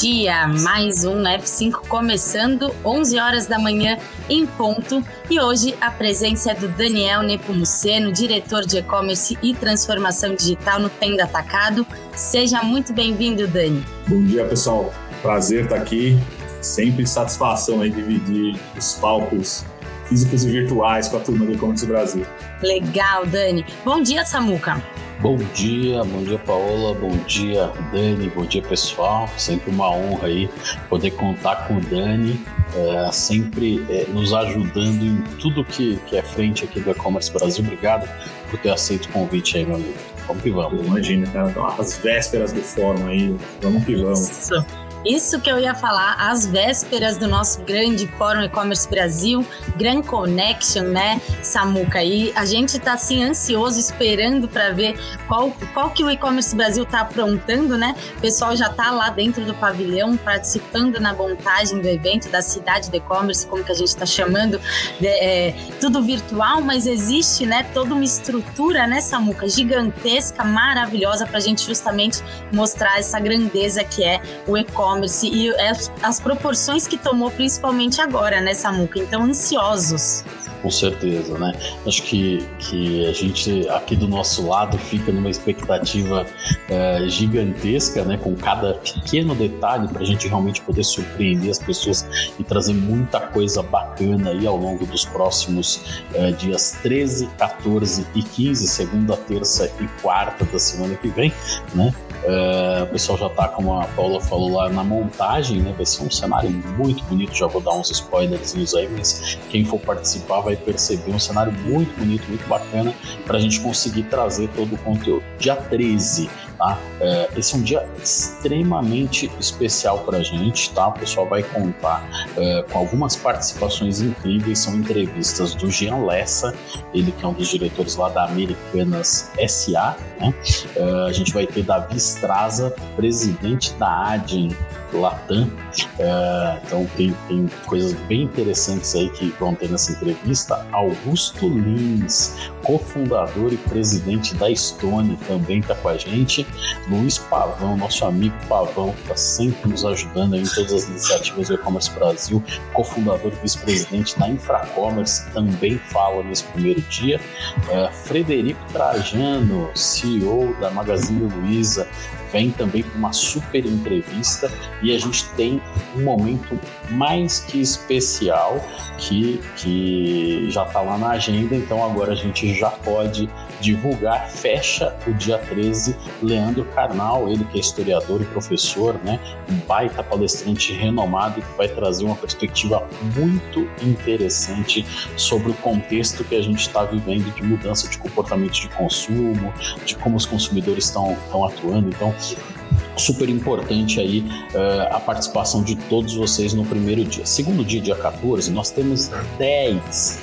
dia, mais um F5 começando, 11 horas da manhã em ponto. E hoje a presença é do Daniel Nepomuceno, diretor de e-commerce e transformação digital no Tenda Atacado. Seja muito bem-vindo, Dani. Bom dia, pessoal. Prazer estar aqui. Sempre satisfação aí dividir os palcos físicos e virtuais com a turma do e-commerce Brasil. Legal, Dani. Bom dia, Samuca. Bom dia, bom dia Paola, bom dia Dani, bom dia pessoal. Sempre uma honra aí poder contar com o Dani, é, sempre é, nos ajudando em tudo que, que é frente aqui do E-Commerce Brasil. Obrigado por ter aceito o convite aí, meu amigo. Vamos que vamos. Imagina, cara, as vésperas do fórum aí, vamos que vamos. Isso. Isso que eu ia falar, às vésperas do nosso grande Fórum E-Commerce Brasil, Grand Connection, né, Samuca? E a gente está assim ansioso, esperando para ver qual, qual que o E-Commerce Brasil está aprontando, né? O pessoal já está lá dentro do pavilhão, participando na montagem do evento da cidade do E-Commerce, como que a gente está chamando, é, tudo virtual, mas existe, né, toda uma estrutura, né, Samuca, gigantesca, maravilhosa para a gente justamente mostrar essa grandeza que é o e-commerce e-commerce e as, proporções que tomou, principalmente agora, né, Samuca? Então, ansiosos. Com certeza, né? Acho que, que a gente aqui do nosso lado fica numa expectativa é, gigantesca, né? Com cada pequeno detalhe para a gente realmente poder surpreender as pessoas e trazer muita coisa bacana aí ao longo dos próximos é, dias 13, 14 e 15, segunda, terça e quarta da semana que vem, né? É, o pessoal já está, como a Paula falou lá, na montagem, né? Vai ser um cenário muito bonito. Já vou dar uns spoilers aí, mas quem for participar vai perceber um cenário muito bonito, muito bacana para a gente conseguir trazer todo o conteúdo. Dia 13, tá? É, esse é um dia extremamente especial para a gente, tá? O pessoal vai contar é, com algumas participações incríveis, são entrevistas do Jean Lessa, ele que é um dos diretores lá da Americanas SA, né? É, a gente vai ter Davi Straza, presidente da ADIN, Latam. É, então tem, tem coisas bem interessantes aí que vão ter nessa entrevista. Augusto Lins, cofundador e presidente da Stone, também está com a gente. Luiz Pavão, nosso amigo Pavão, está sempre nos ajudando em todas as iniciativas do E-Commerce Brasil, cofundador e vice-presidente da Infracommerce, também fala nesse primeiro dia. É, Frederico Trajano, CEO da Magazine Luiza, vem também para uma super entrevista e a gente tem um momento mais que especial que, que já está lá na agenda, então agora a gente já pode divulgar. Fecha o dia 13, Leandro Carnal, ele que é historiador e professor, né? um baita palestrante renomado que vai trazer uma perspectiva muito interessante sobre o contexto que a gente está vivendo de mudança de comportamento de consumo, de como os consumidores estão atuando. Então, super importante aí uh, a participação de todos vocês no primeiro dia. Segundo dia, dia 14, nós temos 10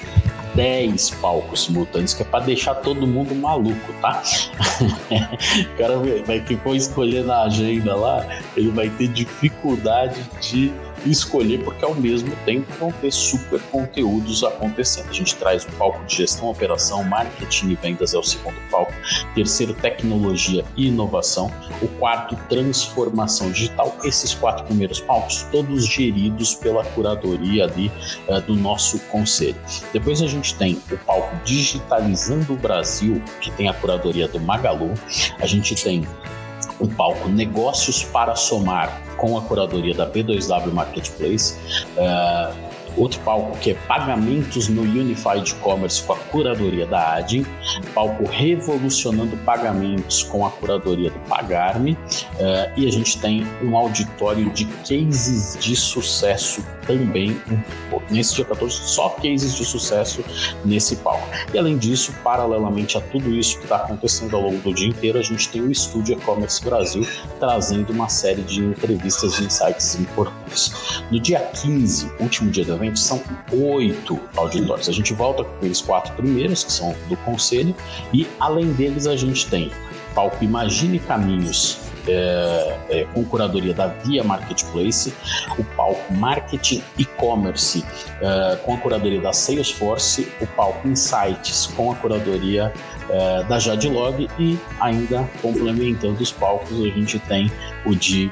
10 palcos simultâneos, que é para deixar todo mundo maluco, tá? o cara vai que for escolher na agenda lá, ele vai ter dificuldade de escolher, porque ao mesmo tempo vão ter super conteúdos acontecendo. A gente traz o palco de gestão, operação, marketing e vendas é o segundo palco. Terceiro, tecnologia e inovação. O quarto, transformação digital. Esses quatro primeiros palcos, todos geridos pela curadoria ali uh, do nosso conselho. Depois a gente tem o palco Digitalizando o Brasil, que tem a curadoria do Magalu. A gente tem o palco Negócios para Somar, com a curadoria da B2W Marketplace. Uh, outro palco que é Pagamentos no Unified Commerce com a curadoria da Adin, palco Revolucionando Pagamentos com a curadoria do Pagarme, uh, e a gente tem um auditório de cases de sucesso também nesse dia 14, só cases de sucesso nesse palco. E além disso, paralelamente a tudo isso que está acontecendo ao longo do dia inteiro, a gente tem o Estúdio E-Commerce Brasil trazendo uma série de entrevistas e insights importantes. No dia 15, último dia do evento, são oito auditórios. A gente volta com os quatro primeiros, que são do conselho, e além deles a gente tem palco Imagine Caminhos é, é, com curadoria da Via Marketplace, o palco Marketing E-Commerce é, com a curadoria da Salesforce, o palco Insights com a curadoria é, da Jadlog e ainda complementando os palcos a gente tem o de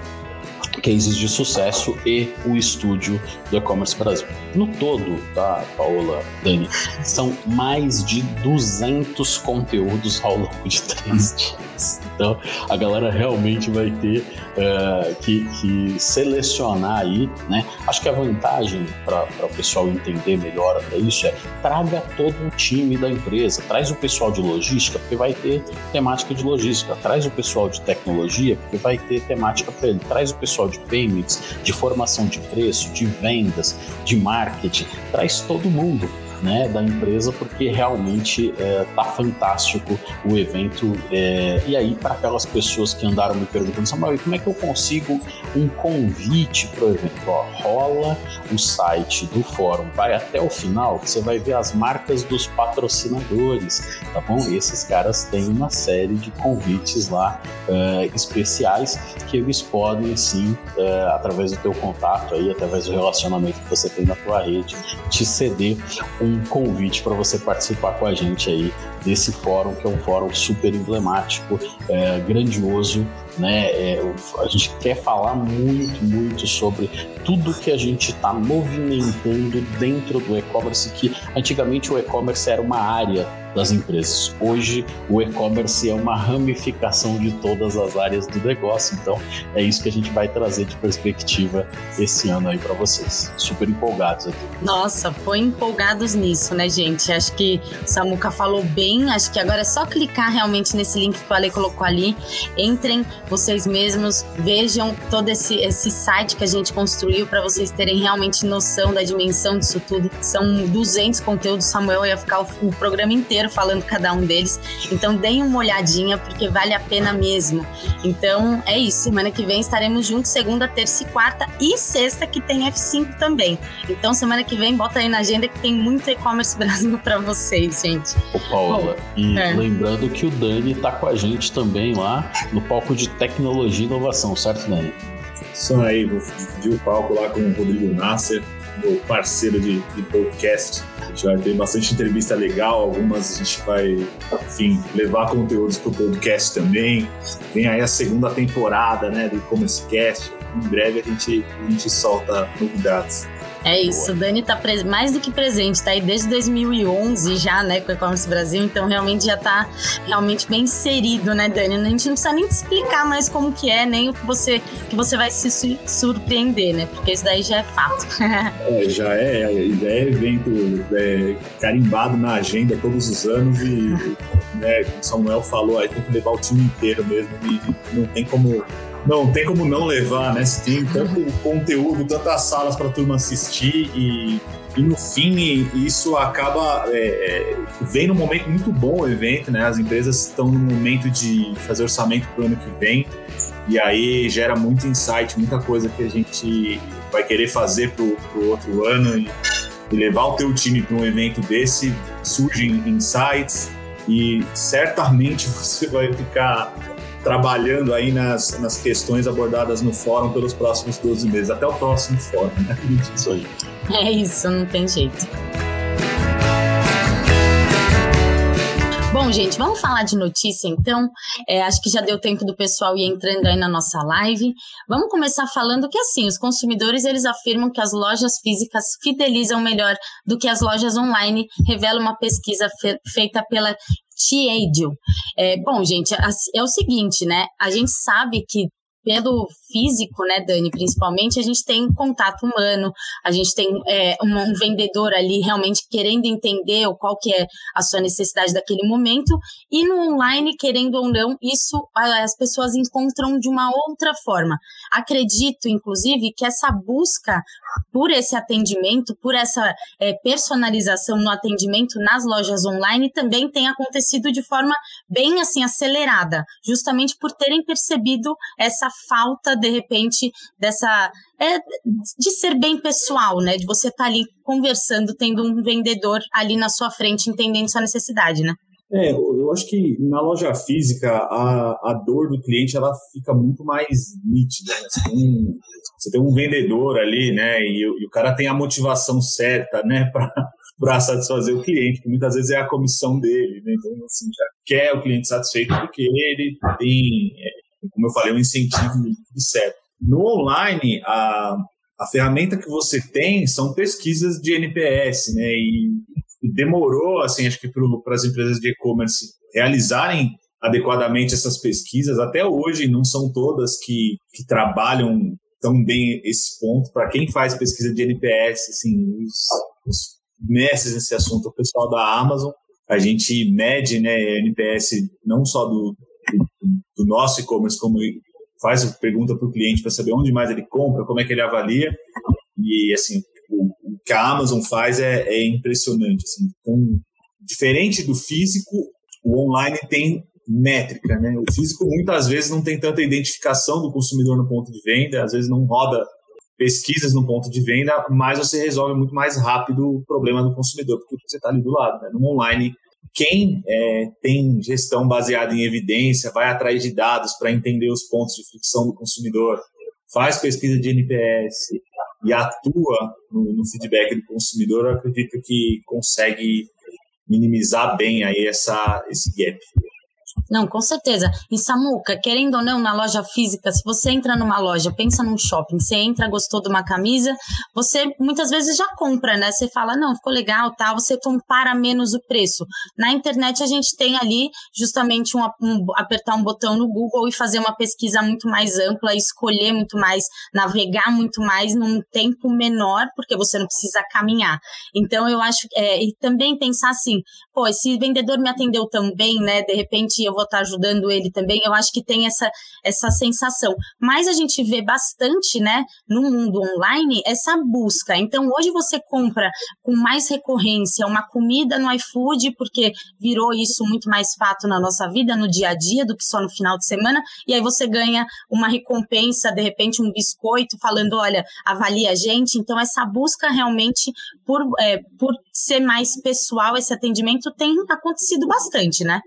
cases de sucesso e o estúdio do e-commerce Brasil. No todo, tá, Paola, Dani, são mais de 200 conteúdos ao longo de três dias. Então, a galera realmente vai ter uh, que, que, selecionar aí, né? Acho que a vantagem para o pessoal entender melhor até isso é traga todo o time da empresa, traz o pessoal de logística, porque vai ter temática de logística, traz o pessoal de tecnologia, porque vai ter temática para ele, traz o pessoal de payments, de formação de preço, de vendas, de marketing, traz todo mundo né, da empresa, porque realmente é, tá fantástico o evento. É, e aí, para aquelas pessoas que andaram me perguntando, Samuel, como é que eu consigo um convite para o evento? Ó, rola o site do fórum, vai até o final, que você vai ver as marcas dos patrocinadores, tá bom? Esses caras têm uma série de convites lá é, especiais que eles podem, sim, é, através do teu contato aí, através do relacionamento que você tem na tua rede, te ceder um um convite para você participar com a gente aí desse fórum, que é um fórum super emblemático, é, grandioso, né? É, a gente quer falar muito, muito sobre tudo que a gente está movimentando dentro do e-commerce, que antigamente o e-commerce era uma área das empresas. Hoje, o e-commerce é uma ramificação de todas as áreas do negócio, então é isso que a gente vai trazer de perspectiva esse ano aí para vocês. Super empolgados aqui. Nossa, foi empolgados nisso, né, gente? Acho que Samuca falou bem, acho que agora é só clicar realmente nesse link que o Ale colocou ali, entrem vocês mesmos, vejam todo esse, esse site que a gente construiu para vocês terem realmente noção da dimensão disso tudo. São 200 conteúdos, Samuel ia ficar o, o programa inteiro inteiro falando cada um deles. Então deem uma olhadinha porque vale a pena mesmo. Então é isso. Semana que vem estaremos juntos, segunda, terça e quarta e sexta que tem F5 também. Então semana que vem bota aí na agenda que tem muito e-commerce Brasil para vocês, gente. Ô Paula, Bom, e é. lembrando que o Dani tá com a gente também lá no palco de tecnologia e inovação, certo, Dani? Isso aí, vou dividir o palco lá com o Rodrigo Nasser, meu parceiro de, de podcast. A gente vai ter bastante entrevista legal, algumas a gente vai, enfim, levar conteúdos para o podcast também. Vem aí a segunda temporada né, do E-Commerce Cast. Em breve a gente, a gente solta novidades. É isso, o Dani tá mais do que presente, tá aí desde 2011 já, né, com o E-Commerce Brasil, então realmente já tá realmente bem inserido, né, Dani? A gente não precisa nem te explicar mais como que é, nem o que você, que você vai se surpreender, né, porque isso daí já é fato. é, já é, já é evento é, carimbado na agenda todos os anos e, né, como o Samuel falou, aí tem que levar o time inteiro mesmo e não tem como não tem como não levar, né? Você tem tanto conteúdo, tantas salas para a turma assistir e, e no fim isso acaba é, é, vem num momento muito bom o evento, né? As empresas estão no momento de fazer orçamento para o ano que vem e aí gera muito insight, muita coisa que a gente vai querer fazer para o outro ano e, e levar o teu time para um evento desse surgem insights e certamente você vai ficar trabalhando aí nas, nas questões abordadas no fórum pelos próximos 12 meses, até o próximo fórum, né? Isso aí. É isso, não tem jeito. Bom, gente, vamos falar de notícia então. É, acho que já deu tempo do pessoal ir entrando aí na nossa live. Vamos começar falando que assim, os consumidores eles afirmam que as lojas físicas fidelizam melhor do que as lojas online, revela uma pesquisa fe feita pela Tiedio. É, bom, gente, é o seguinte, né? A gente sabe que pelo físico, né, Dani, principalmente, a gente tem contato humano, a gente tem é, um, um, vendedor ali realmente querendo entender qual que é a sua necessidade daquele momento, e no online, querendo ou não, isso as pessoas encontram de uma outra forma. Acredito, inclusive, que essa busca por esse atendimento, por essa é, personalização no atendimento nas lojas online também tem acontecido de forma bem assim acelerada, justamente por terem percebido essa falta de repente dessa é, de ser bem pessoal, né? De você estar tá ali conversando, tendo um vendedor ali na sua frente, entendendo sua necessidade, né? É, eu acho que na loja física a, a dor do cliente ela fica muito mais nítida. Né? Você, tem um, você tem um vendedor ali, né? E, e, o cara tem a motivação certa, né? Para satisfazer o cliente, que muitas vezes é a comissão dele, né? Então, assim, já quer o cliente satisfeito porque ele tem, é, como eu falei, um incentivo certo. no online, a, a ferramenta que você tem são pesquisas de NPS, né? E, demorou, assim, acho que para as empresas de e-commerce realizarem adequadamente essas pesquisas. Até hoje, não são todas que, que trabalham tão bem esse ponto. Para quem faz pesquisa de NPS, assim, os, os mestres nesse assunto, o pessoal da Amazon, a gente mede né, NPS não só do, do, do nosso e-commerce, como faz pergunta para o cliente para saber onde mais ele compra, como é que ele avalia. E assim, o que a Amazon faz é, é impressionante. Assim. Então, diferente do físico, o online tem métrica, né? O físico muitas vezes não tem tanta identificação do consumidor no ponto de venda, às vezes não roda pesquisas no ponto de venda, mas você resolve muito mais rápido o problema do consumidor, porque você está ali do lado. Né? No online, quem é, tem gestão baseada em evidência, vai atrás de dados para entender os pontos de fricção do consumidor, faz pesquisa de NPS e atua no, no feedback do consumidor, eu acredito que consegue minimizar bem aí essa, esse gap. Não, com certeza. E Samuca, querendo ou não, na loja física, se você entra numa loja, pensa num shopping, você entra, gostou de uma camisa, você muitas vezes já compra, né? Você fala, não, ficou legal, tal, você compara menos o preço. Na internet a gente tem ali justamente um, um apertar um botão no Google e fazer uma pesquisa muito mais ampla, escolher muito mais, navegar muito mais num tempo menor, porque você não precisa caminhar. Então eu acho, é, e também pensar assim, pô, esse vendedor me atendeu tão bem, né? De repente eu vou estar ajudando ele também. Eu acho que tem essa, essa sensação. Mas a gente vê bastante, né, no mundo online, essa busca. Então hoje você compra com mais recorrência uma comida no iFood, porque virou isso muito mais fato na nossa vida, no dia a dia, do que só no final de semana. E aí você ganha uma recompensa, de repente um biscoito, falando: olha, avalia a gente. Então essa busca realmente por, é, por ser mais pessoal, esse atendimento tem acontecido bastante, né?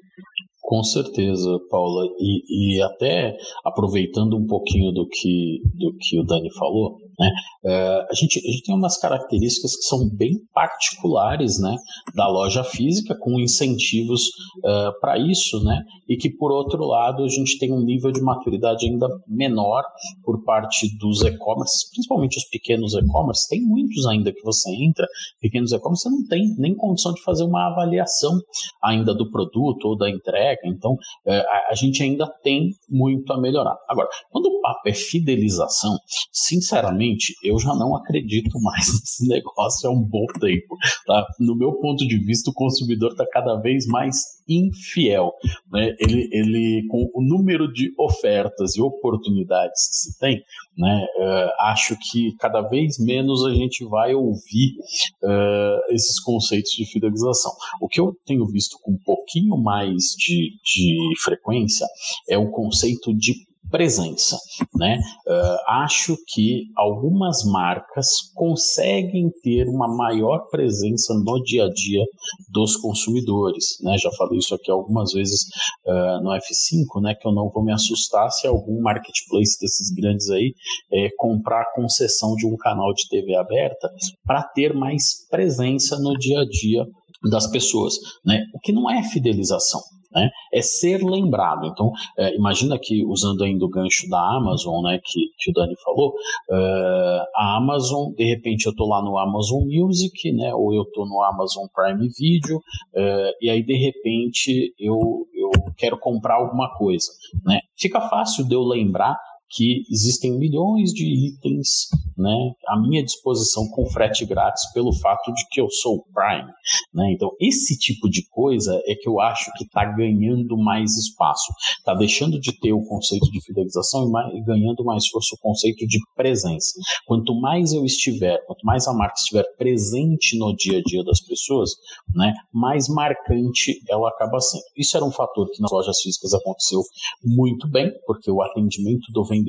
Com certeza, Paula. E, e até aproveitando um pouquinho do que, do que o Dani falou, né? É, a, gente, a gente tem umas características que são bem particulares né, da loja física, com incentivos é, para isso, né? e que, por outro lado, a gente tem um nível de maturidade ainda menor por parte dos e-commerce, principalmente os pequenos e-commerce. Tem muitos ainda que você entra, pequenos e-commerce, você não tem nem condição de fazer uma avaliação ainda do produto ou da entrega, então é, a, a gente ainda tem muito a melhorar. Agora, quando o papo é fidelização, sinceramente, sinceramente, eu já não acredito mais nesse negócio há um bom tempo. Tá? No meu ponto de vista, o consumidor está cada vez mais infiel. Né? Ele, ele, com o número de ofertas e oportunidades que se tem, né, uh, acho que cada vez menos a gente vai ouvir uh, esses conceitos de fidelização. O que eu tenho visto com um pouquinho mais de, de frequência é o conceito de presença. Né? Uh, acho que algumas marcas conseguem ter uma maior presença no dia a dia dos consumidores. Né? Já falei isso aqui algumas vezes uh, no F5, né? que eu não vou me assustar se algum marketplace desses grandes aí é, comprar a concessão de um canal de TV aberta para ter mais presença no dia a dia das pessoas, né? O que não é fidelização, né? É ser lembrado. Então, é, imagina que, usando ainda o gancho da Amazon, né, que, que o Dani falou, uh, a Amazon, de repente eu estou lá no Amazon Music, né, ou eu estou no Amazon Prime Video, uh, e aí de repente eu, eu quero comprar alguma coisa. Né? Fica fácil de eu lembrar que existem milhões de itens né, à minha disposição com frete grátis pelo fato de que eu sou Prime. Né? Então, esse tipo de coisa é que eu acho que está ganhando mais espaço. Está deixando de ter o conceito de fidelização e, mais, ganhando mais força o conceito de presença. Quanto mais eu estiver, quanto mais a marca estiver presente no dia a dia das pessoas, né, mais marcante ela acaba sendo. Isso era um fator que nas lojas físicas aconteceu muito bem, porque o atendimento do vendedor,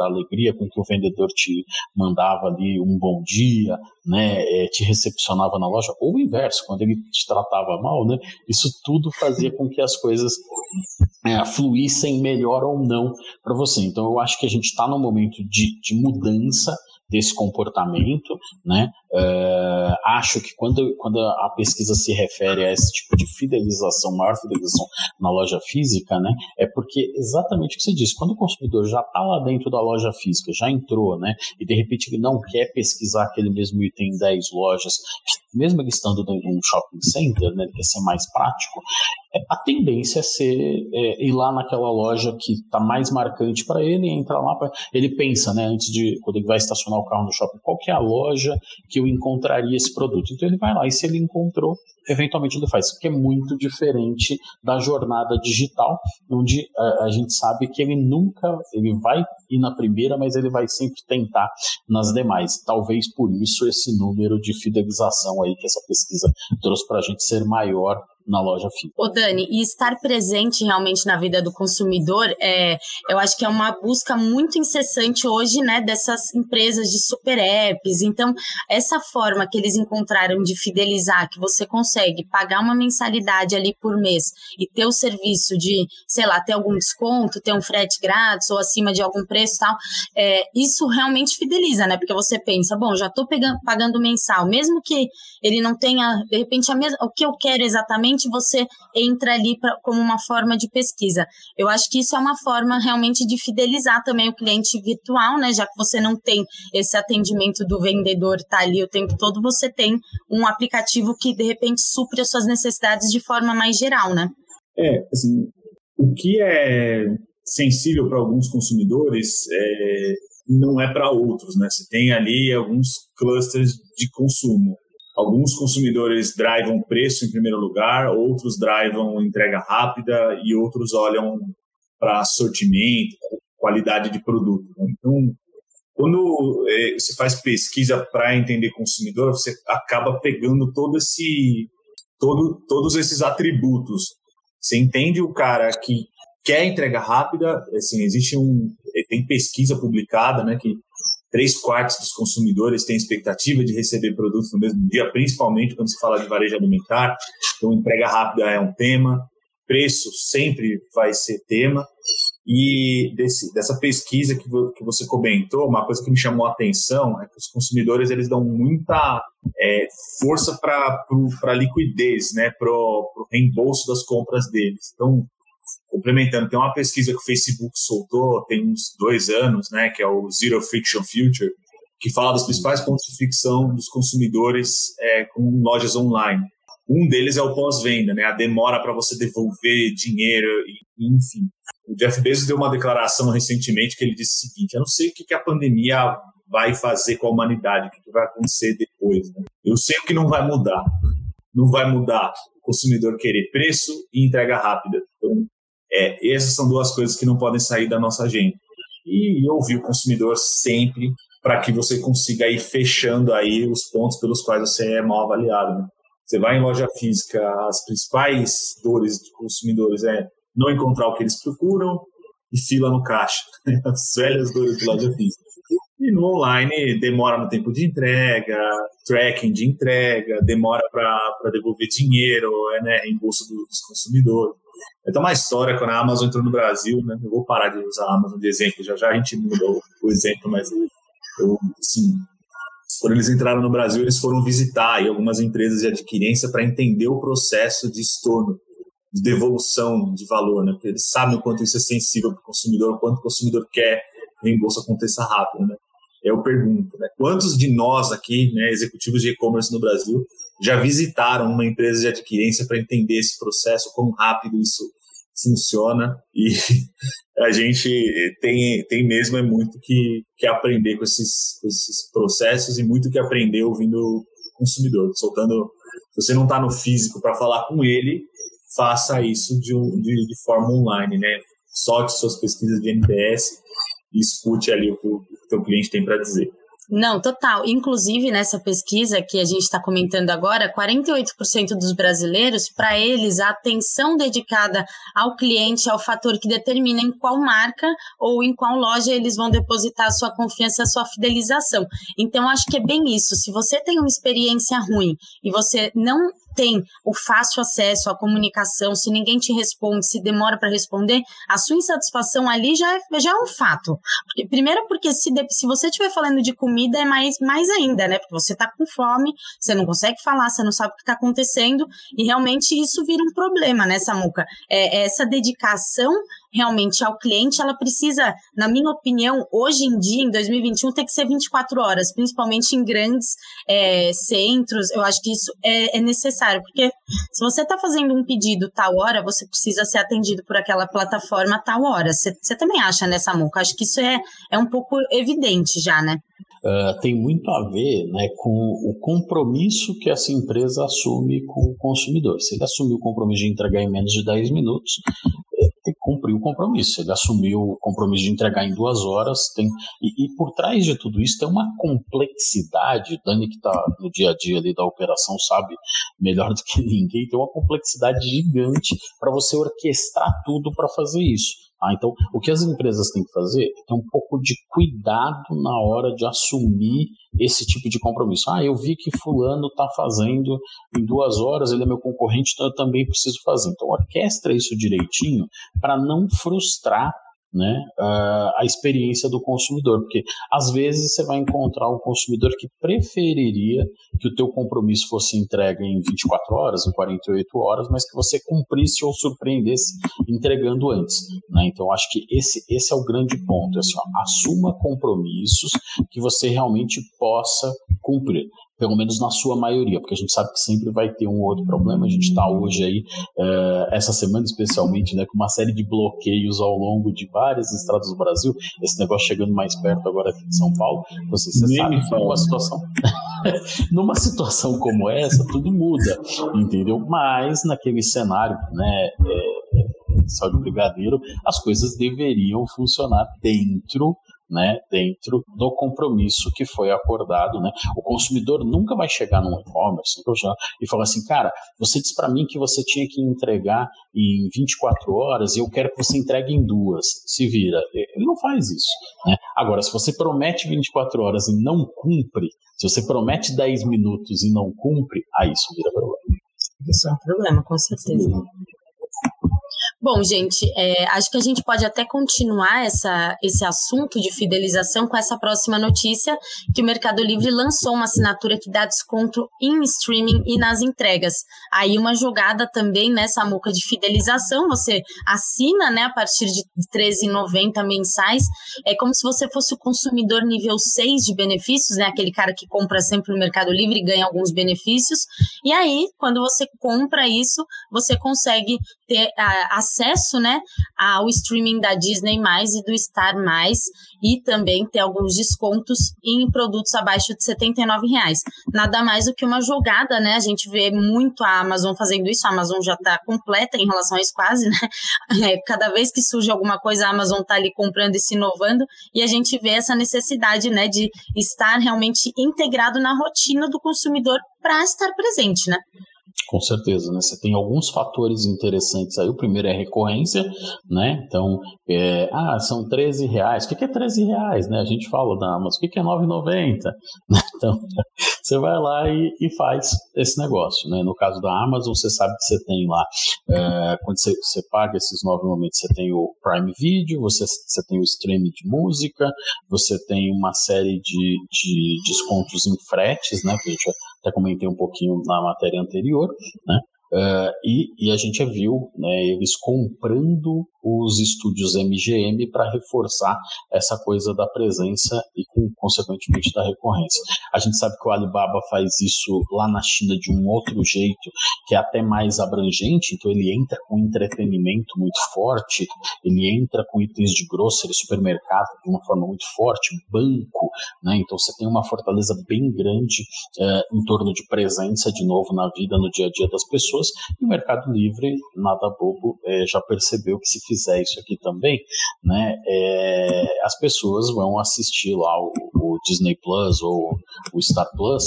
a alegria com que o vendedor te mandava ali um bom dia, né, é, te recepcionava na loja, ou o inverso, quando ele te tratava mal, né, isso tudo fazia com que as coisas é, fluíssem melhor ou não para você. Então eu acho que a gente está num momento de, de mudança desse comportamento, né? Uh, acho que quando, quando a pesquisa se refere a esse tipo de fidelização, maior fidelização na loja física, né, é porque exatamente o que você disse, quando o consumidor já está lá dentro da loja física, já entrou, né, e de repente ele não quer pesquisar aquele mesmo item em 10 lojas, mesmo ele estando em um shopping center, né, ele quer ser mais prático, é, a tendência é ser é, ir lá naquela loja que está mais marcante para ele, entrar lá, pra, ele pensa, né, antes de, quando ele vai estacionar o carro no shopping, qual que é a loja que eu encontraria esse produto. Então ele vai lá e se ele encontrou, eventualmente ele faz. Que é muito diferente da jornada digital, onde a, a, gente sabe que ele nunca, ele vai ir na primeira, mas ele vai sempre tentar nas demais. Talvez por isso esse número de fidelização aí que essa pesquisa trouxe para a gente ser maior na loja física. Ô Dani, e estar presente realmente na vida do consumidor, é, eu acho que é uma busca muito incessante hoje, né, dessas empresas de super apps. Então, essa forma que eles encontraram de fidelizar, que você consegue pagar uma mensalidade ali por mês e ter o serviço de, sei lá, ter algum desconto, ter um frete grátis ou acima de algum preço e tal, é, isso realmente fideliza, né? Porque você pensa, bom, já estou pagando mensal, mesmo que ele não tenha, de repente, a mesma, o que eu quero exatamente você entra ali pra, como uma forma de pesquisa. Eu acho que isso é uma forma realmente de fidelizar também o cliente virtual, né? Já que você não tem esse atendimento do vendedor tá ali o tempo todo, você tem um aplicativo que de repente supre as suas necessidades de forma mais geral, né? É, assim, o que é sensível para alguns consumidores é, não é para outros, né? Você tem ali alguns clusters de consumo. Alguns consumidores drivam preço em primeiro lugar, outros drivam entrega rápida e outros olham para sortimento, qualidade de produto. Então, quando é, você faz pesquisa para entender consumidor, você acaba pegando todo esse, todo, todos esses atributos. Você entende o cara que quer entrega rápida, assim, existe um, tem pesquisa publicada, né, que três quartos dos consumidores têm expectativa de receber produtos no mesmo dia, principalmente quando se fala de varejo alimentar. Então, entrega rápida é um tema, preço sempre vai ser tema. E desse, dessa pesquisa que, que você comentou, uma coisa que me chamou a atenção é que os consumidores eles dão muita é, força para a liquidez, né, para o reembolso das compras deles. Então, complementando, tem uma pesquisa que o Facebook soltou tem uns dois anos, né, que é o Zero Friction Future, que fala dos principais pontos de fricção dos consumidores é, com lojas online. Um deles é o pós-venda, né, a demora para você devolver dinheiro, enfim. O Jeff Bezos deu uma declaração recentemente que ele disse o seguinte: eu não sei o que, que a pandemia vai fazer com a humanidade, o que, que vai acontecer depois. Né? Eu sei o que não vai mudar. Não vai mudar o consumidor querer preço e entrega rápida. Então, é, essas são duas coisas que não podem sair da nossa agenda. E ouvir o consumidor sempre para que você consiga ir fechando aí os pontos pelos quais você é mal avaliado. Né? Você vai em loja física, as principais dores de consumidores é não encontrar o que eles procuram e fila no caixa. As velhas dores de loja física. E no online demora no tempo de entrega, tracking de entrega, demora para devolver dinheiro, é, né, reembolso dos consumidores. Então, uma história quando a Amazon entrou no Brasil, né? Eu vou parar de usar a Amazon de exemplo, já já a gente mudou o exemplo, mas eu, assim, quando eles entraram no Brasil, eles foram visitar algumas empresas de adquirência para entender o processo de estorno, de devolução de valor, né? Porque eles sabem o quanto isso é sensível para o consumidor, o quanto o consumidor quer reembolso aconteça rápido, né? Eu pergunto, né? Quantos de nós aqui, né, executivos de e-commerce no Brasil, já visitaram uma empresa de adquirência para entender esse processo, como rápido isso funciona e a gente tem, tem mesmo é muito que, que aprender com esses, com esses processos e muito que aprender ouvindo o consumidor, soltando se você não está no físico para falar com ele, faça isso de, de, de, forma online, né? Solte suas pesquisas de NPS e escute ali o que o teu cliente tem para dizer. Não, total. Inclusive, nessa pesquisa que a gente está comentando agora, 48% dos brasileiros, para eles, a atenção dedicada ao cliente é o fator que determina em qual marca ou em qual loja eles vão depositar a sua confiança, a sua fidelização. Então, acho que é bem isso. Se você tem uma experiência ruim e você não tem o fácil acesso à comunicação, se ninguém te responde, se demora para responder, a sua insatisfação ali já é, já é um fato. Primeiro, porque se, se você estiver falando de comida, é mais, mais ainda, né? Porque você está com fome, você não consegue falar, você não sabe o que está acontecendo, e realmente isso vira um problema, né, Samuca? É, essa dedicação realmente ao cliente, ela precisa, na minha opinião, hoje em dia, em 2021, tem que ser 24 horas, principalmente em grandes é, centros. Eu acho que isso é, é necessário, porque se você está fazendo um pedido tal hora, você precisa ser atendido por aquela plataforma tal hora. Você também acha nessa muca? Acho que isso é, é um pouco evidente já, né? Uh, tem muito a ver né, com o compromisso que essa empresa assume com o consumidor. Se ele assumir o compromisso de entregar em menos de 10 minutos, tem que cumprir o compromisso. Ele assumiu o compromisso de entregar em duas horas. Tem, e, e por trás de tudo isso tem uma complexidade. Dani, que está no dia a dia ali da operação, sabe melhor do que ninguém. Tem uma complexidade gigante para você orquestrar tudo para fazer isso. Ah, então, o que as empresas têm que fazer é um pouco de cuidado na hora de assumir esse tipo de compromisso. Ah, eu vi que fulano está fazendo em duas horas, ele é meu concorrente, então eu também preciso fazer. Então, orquestra isso direitinho para não frustrar né, a experiência do consumidor, porque às vezes você vai encontrar um consumidor que preferiria que o teu compromisso fosse entregue em 24 horas, em 48 horas, mas que você cumprisse ou surpreendesse entregando antes. Né? Então acho que esse, esse é o grande ponto, é assim, ó, assuma compromissos que você realmente possa cumprir pelo menos na sua maioria, porque a gente sabe que sempre vai ter um outro problema. A gente está hoje aí, é, essa semana especialmente, né, com uma série de bloqueios ao longo de várias estradas do Brasil, esse negócio chegando mais perto agora aqui de São Paulo. Assim, você sabe que situação, numa situação como essa, tudo muda, entendeu? Mas naquele cenário, né, é, só de brigadeiro, as coisas deveriam funcionar dentro né, dentro do compromisso que foi acordado. Né? O consumidor nunca vai chegar num e-commerce e falar assim, cara, você disse para mim que você tinha que entregar em 24 horas e eu quero que você entregue em duas. Se vira. Ele não faz isso. Né? Agora, se você promete 24 horas e não cumpre, se você promete 10 minutos e não cumpre, aí isso vira problema. Isso é um problema, com certeza. Bom, gente, é, acho que a gente pode até continuar essa, esse assunto de fidelização com essa próxima notícia, que o Mercado Livre lançou uma assinatura que dá desconto em streaming e nas entregas. Aí uma jogada também nessa muca de fidelização, você assina né, a partir de R$13,90 mensais, é como se você fosse o consumidor nível 6 de benefícios, né, aquele cara que compra sempre no Mercado Livre e ganha alguns benefícios, e aí, quando você compra isso, você consegue ter a, acesso né, ao streaming da Disney e do Star e também ter alguns descontos em produtos abaixo de R$ reais. Nada mais do que uma jogada, né? A gente vê muito a Amazon fazendo isso, a Amazon já está completa em relação a isso quase, né? É, cada vez que surge alguma coisa, a Amazon está ali comprando e se inovando, e a gente vê essa necessidade né, de estar realmente integrado na rotina do consumidor para estar presente, né? Com certeza, né? Você tem alguns fatores interessantes aí. O primeiro é recorrência, né? Então, é, ah, são 13 reais. O que é 13 reais, né? A gente fala da Amazon. O que é 9,90? Então, você vai lá e, e, faz esse negócio, né? No caso da Amazon, você sabe que você tem lá, é, quando você, você paga esses 9,90, você tem o Prime Video, você, você tem o stream de música, você tem uma série de, de descontos em fretes, né? Que a gente até comentei um pouquinho na matéria anterior, né? Uh, e, e, a gente viu né, eles comprando os estúdios MGM para reforçar essa coisa da presença e, com, consequentemente, da recorrência. A gente sabe que o Alibaba faz isso lá na China de um outro jeito, que é até mais abrangente, então ele entra com entretenimento muito forte, ele entra com itens de grocery, supermercado de uma forma muito forte, banco, né? então você tem uma fortaleza bem grande uh, em torno de presença, de novo, na vida, no dia a dia das pessoas pessoas, e o Mercado Livre, nada bobo, é, já percebeu que se fizer isso aqui também, né, é, as pessoas vão assistir lá o, Disney Plus ou o Star Plus,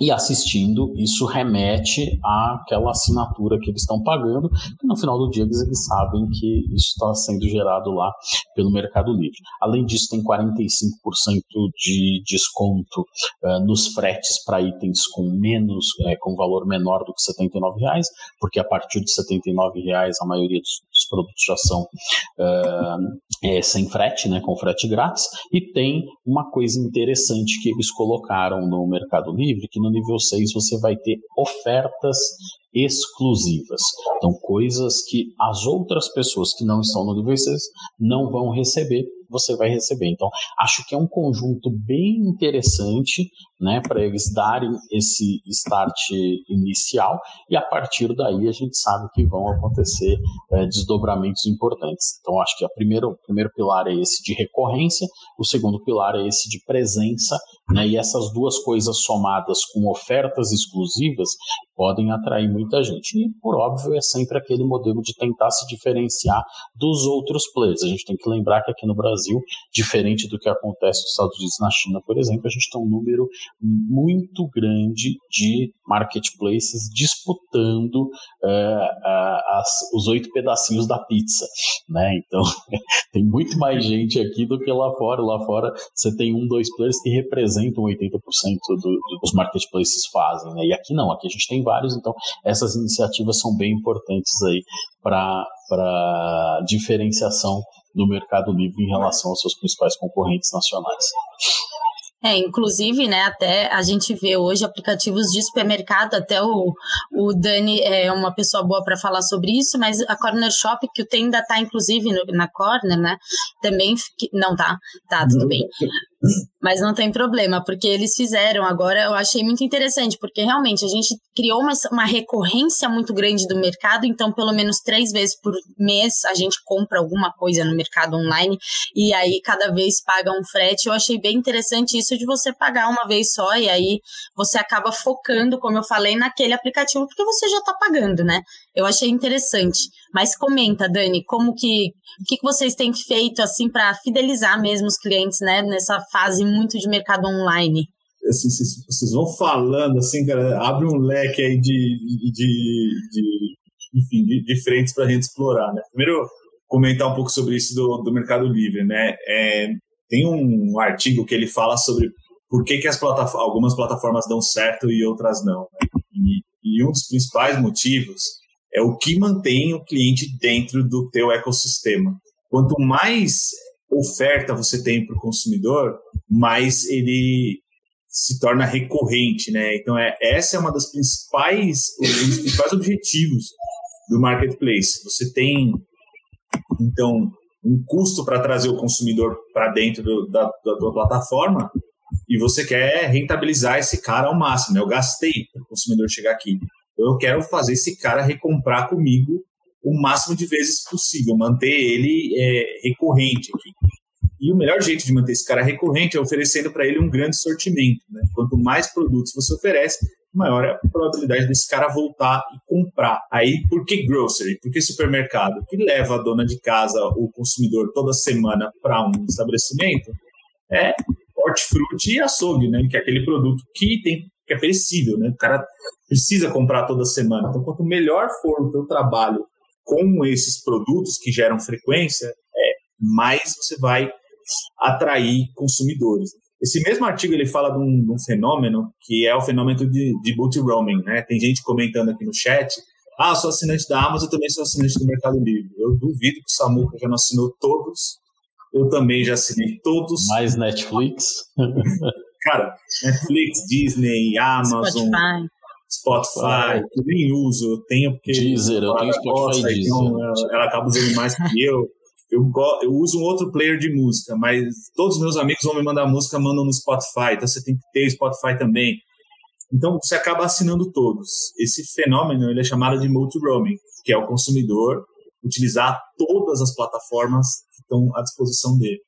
e assistindo, isso remete àquela assinatura que eles estão pagando, e no final do dia eles, eles sabem que isso está sendo gerado lá pelo Mercado Livre. Além disso, tem 45% de desconto uh, nos fretes para itens com menos, é, com valor menor do que R$ reais, porque a partir de R$ reais a maioria dos, dos produtos já são uh, é, sem frete, né, com frete grátis, e tem uma coisa interessante que eles colocaram no Mercado Livre, que no nível 6 você vai ter ofertas exclusivas. Então, coisas que as outras pessoas que não estão no nível 6 não vão receber, você vai receber. Então, acho que é um conjunto bem interessante né, para eles darem esse start inicial e a partir daí a gente sabe que vão acontecer é, desdobramentos importantes. Então, acho que a primeiro, o primeiro pilar é esse de recorrência, o segundo pilar é esse de presença, né, e essas duas coisas somadas com ofertas exclusivas podem atrair muita gente. E, por óbvio, é sempre aquele modelo de tentar se diferenciar dos outros players. A gente tem que lembrar que aqui no Brasil, diferente do que acontece nos Estados Unidos na China, por exemplo, a gente tem um número muito grande de marketplaces disputando é, as, os oito pedacinhos da pizza, né? Então tem muito mais gente aqui do que lá fora. Lá fora você tem um, dois players que representam 80% do, dos marketplaces fazem, né? E aqui não, aqui a gente tem vários, então essas iniciativas são bem importantes aí para diferenciação do Mercado Livre em relação aos seus principais concorrentes nacionais. É, inclusive, né, até a gente vê hoje aplicativos de supermercado, até o, o Dani é uma pessoa boa para falar sobre isso, mas a Corner Shop, que o tem ainda tá, inclusive, no, na Corner, né, também, não tá, tá, tudo bem. Mas não tem problema, porque eles fizeram agora, eu achei muito interessante, porque realmente a gente criou uma, uma recorrência muito grande do mercado, então pelo menos três vezes por mês a gente compra alguma coisa no mercado online e aí cada vez paga um frete. Eu achei bem interessante isso de você pagar uma vez só e aí você acaba focando, como eu falei, naquele aplicativo, porque você já está pagando, né? Eu achei interessante. Mas comenta, Dani, como que o que, que vocês têm feito assim para fidelizar mesmo os clientes, né, nessa fase muito de mercado online? Assim, vocês vão falando assim, cara, abre um leque aí de, de, de enfim, de, de frentes para a gente explorar, né? Primeiro, comentar um pouco sobre isso do, do Mercado Livre, né? É, tem um artigo que ele fala sobre por que, que as plataformas, algumas plataformas dão certo e outras não. Né? E, e, um dos principais motivos é o que mantém o cliente dentro do teu ecossistema. Quanto mais oferta você tem para o consumidor, mais ele se torna recorrente, né? Então é essa é uma das principais um dos principais objetivos do marketplace. Você tem então um custo para trazer o consumidor para dentro do, da, da tua plataforma e você quer rentabilizar esse cara ao máximo. Né? Eu gastei para o consumidor chegar aqui. Então, eu quero fazer esse cara recomprar comigo o máximo de vezes possível, manter ele é, recorrente aqui. E o melhor jeito de manter esse cara recorrente é oferecendo para ele um grande sortimento. Né? Quanto mais produtos você oferece, maior é a probabilidade desse cara voltar e comprar. Aí, por que grocery? Por que supermercado? Que leva a dona de casa, o consumidor, toda semana para um estabelecimento é hortifruti e açougue, né? Que é aquele produto que tem que é perecível, né? O cara precisa comprar toda semana. Então, quanto melhor for o teu trabalho com esses produtos que geram frequência, é, mais você vai atrair consumidores. Esse mesmo artigo ele fala de um, de um fenômeno que é o fenômeno de, de boot roaming, né? Tem gente comentando aqui no chat, ah, sou assinante da Amazon, eu também sou assinante do Mercado Livre. Eu duvido que o Samuca já não assinou todos. Eu também já assinei todos. Mais Netflix? Cara, Netflix, Disney, Amazon, Spotify, Spotify eu nem uso, eu tenho porque. Deezer, eu tenho Spotify gosta, Deezer. Então ela, ela acaba usando mais que eu. Eu, eu uso um outro player de música, mas todos os meus amigos vão me mandar música, mandam no Spotify, então você tem que ter Spotify também. Então você acaba assinando todos. Esse fenômeno ele é chamado de multi-roaming, que é o consumidor utilizar todas as plataformas que estão à disposição dele.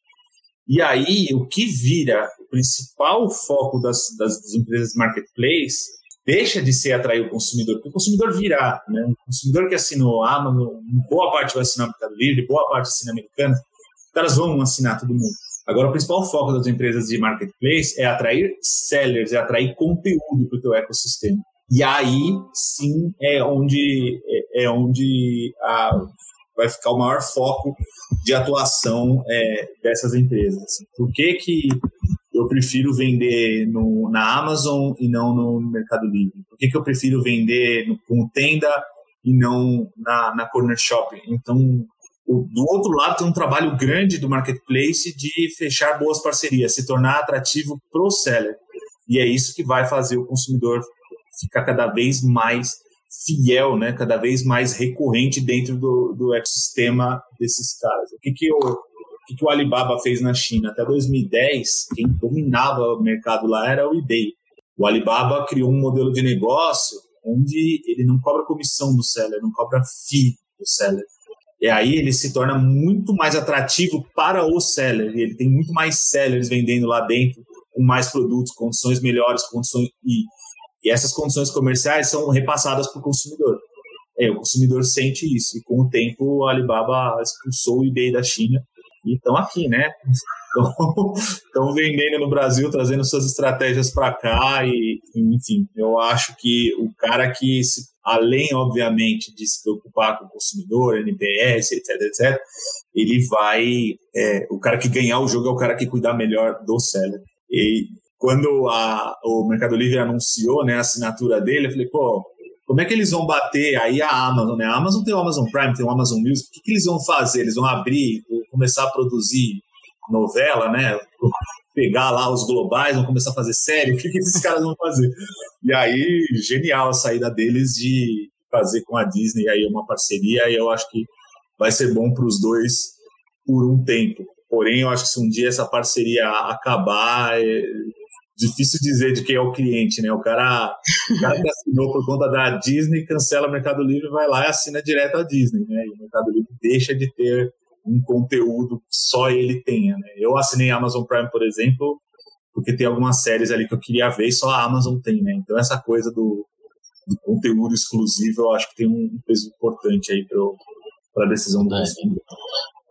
E aí, o que vira o principal foco das, das, das empresas de marketplace deixa de ser atrair o consumidor, porque o consumidor virá, né? O consumidor que assinou a Amazon, boa parte vai assinar o Mercado Livre, boa parte assina americana, os caras vão assinar todo mundo. Agora, o principal foco das empresas de marketplace é atrair sellers, é atrair conteúdo para o teu ecossistema. E aí, sim, é onde, é, é onde a, vai ficar o maior foco de atuação é, dessas empresas. Por que, que eu prefiro vender no, na Amazon e não no Mercado Livre? Por que, que eu prefiro vender no, com tenda e não na, na Corner Shop? Então, o, do outro lado, tem um trabalho grande do marketplace de fechar boas parcerias, se tornar atrativo para o seller. E é isso que vai fazer o consumidor ficar cada vez mais fiel, né, cada vez mais recorrente dentro do, do ecossistema desses caras. O que, que, o que, que o Alibaba fez na China? Até 2010, quem dominava o mercado lá era o eBay. O Alibaba criou um modelo de negócio onde ele não cobra comissão do seller, não cobra fee do seller. E aí ele se torna muito mais atrativo para o seller. Ele tem muito mais sellers vendendo lá dentro, com mais produtos, condições melhores, condições e e essas condições comerciais são repassadas para o consumidor. É, o consumidor sente isso. E com o tempo, a Alibaba expulsou o eBay da China e estão aqui, né? Estão vendendo no Brasil, trazendo suas estratégias para cá e, enfim, eu acho que o cara que, além, obviamente, de se preocupar com o consumidor, NPS, etc, etc, ele vai, é, o cara que ganhar o jogo é o cara que cuidar melhor do seller. E quando a, o Mercado Livre anunciou né, a assinatura dele, eu falei, pô, como é que eles vão bater aí a Amazon? Né? A Amazon tem o Amazon Prime, tem o Amazon Music, o que, que eles vão fazer? Eles vão abrir, começar a produzir novela, né? Pegar lá os globais, vão começar a fazer série, o que, que esses caras vão fazer? E aí, genial a saída deles de fazer com a Disney aí uma parceria, e eu acho que vai ser bom para os dois por um tempo. Porém, eu acho que se um dia essa parceria acabar, é, difícil dizer de quem é o cliente, né? O cara, o cara que assinou por conta da Disney cancela o Mercado Livre, vai lá e assina direto a Disney, né? E o Mercado Livre deixa de ter um conteúdo que só ele tenha, né? Eu assinei a Amazon Prime, por exemplo, porque tem algumas séries ali que eu queria ver e só a Amazon tem, né? Então essa coisa do, do conteúdo exclusivo eu acho que tem um peso importante aí para a decisão do é. consumidor.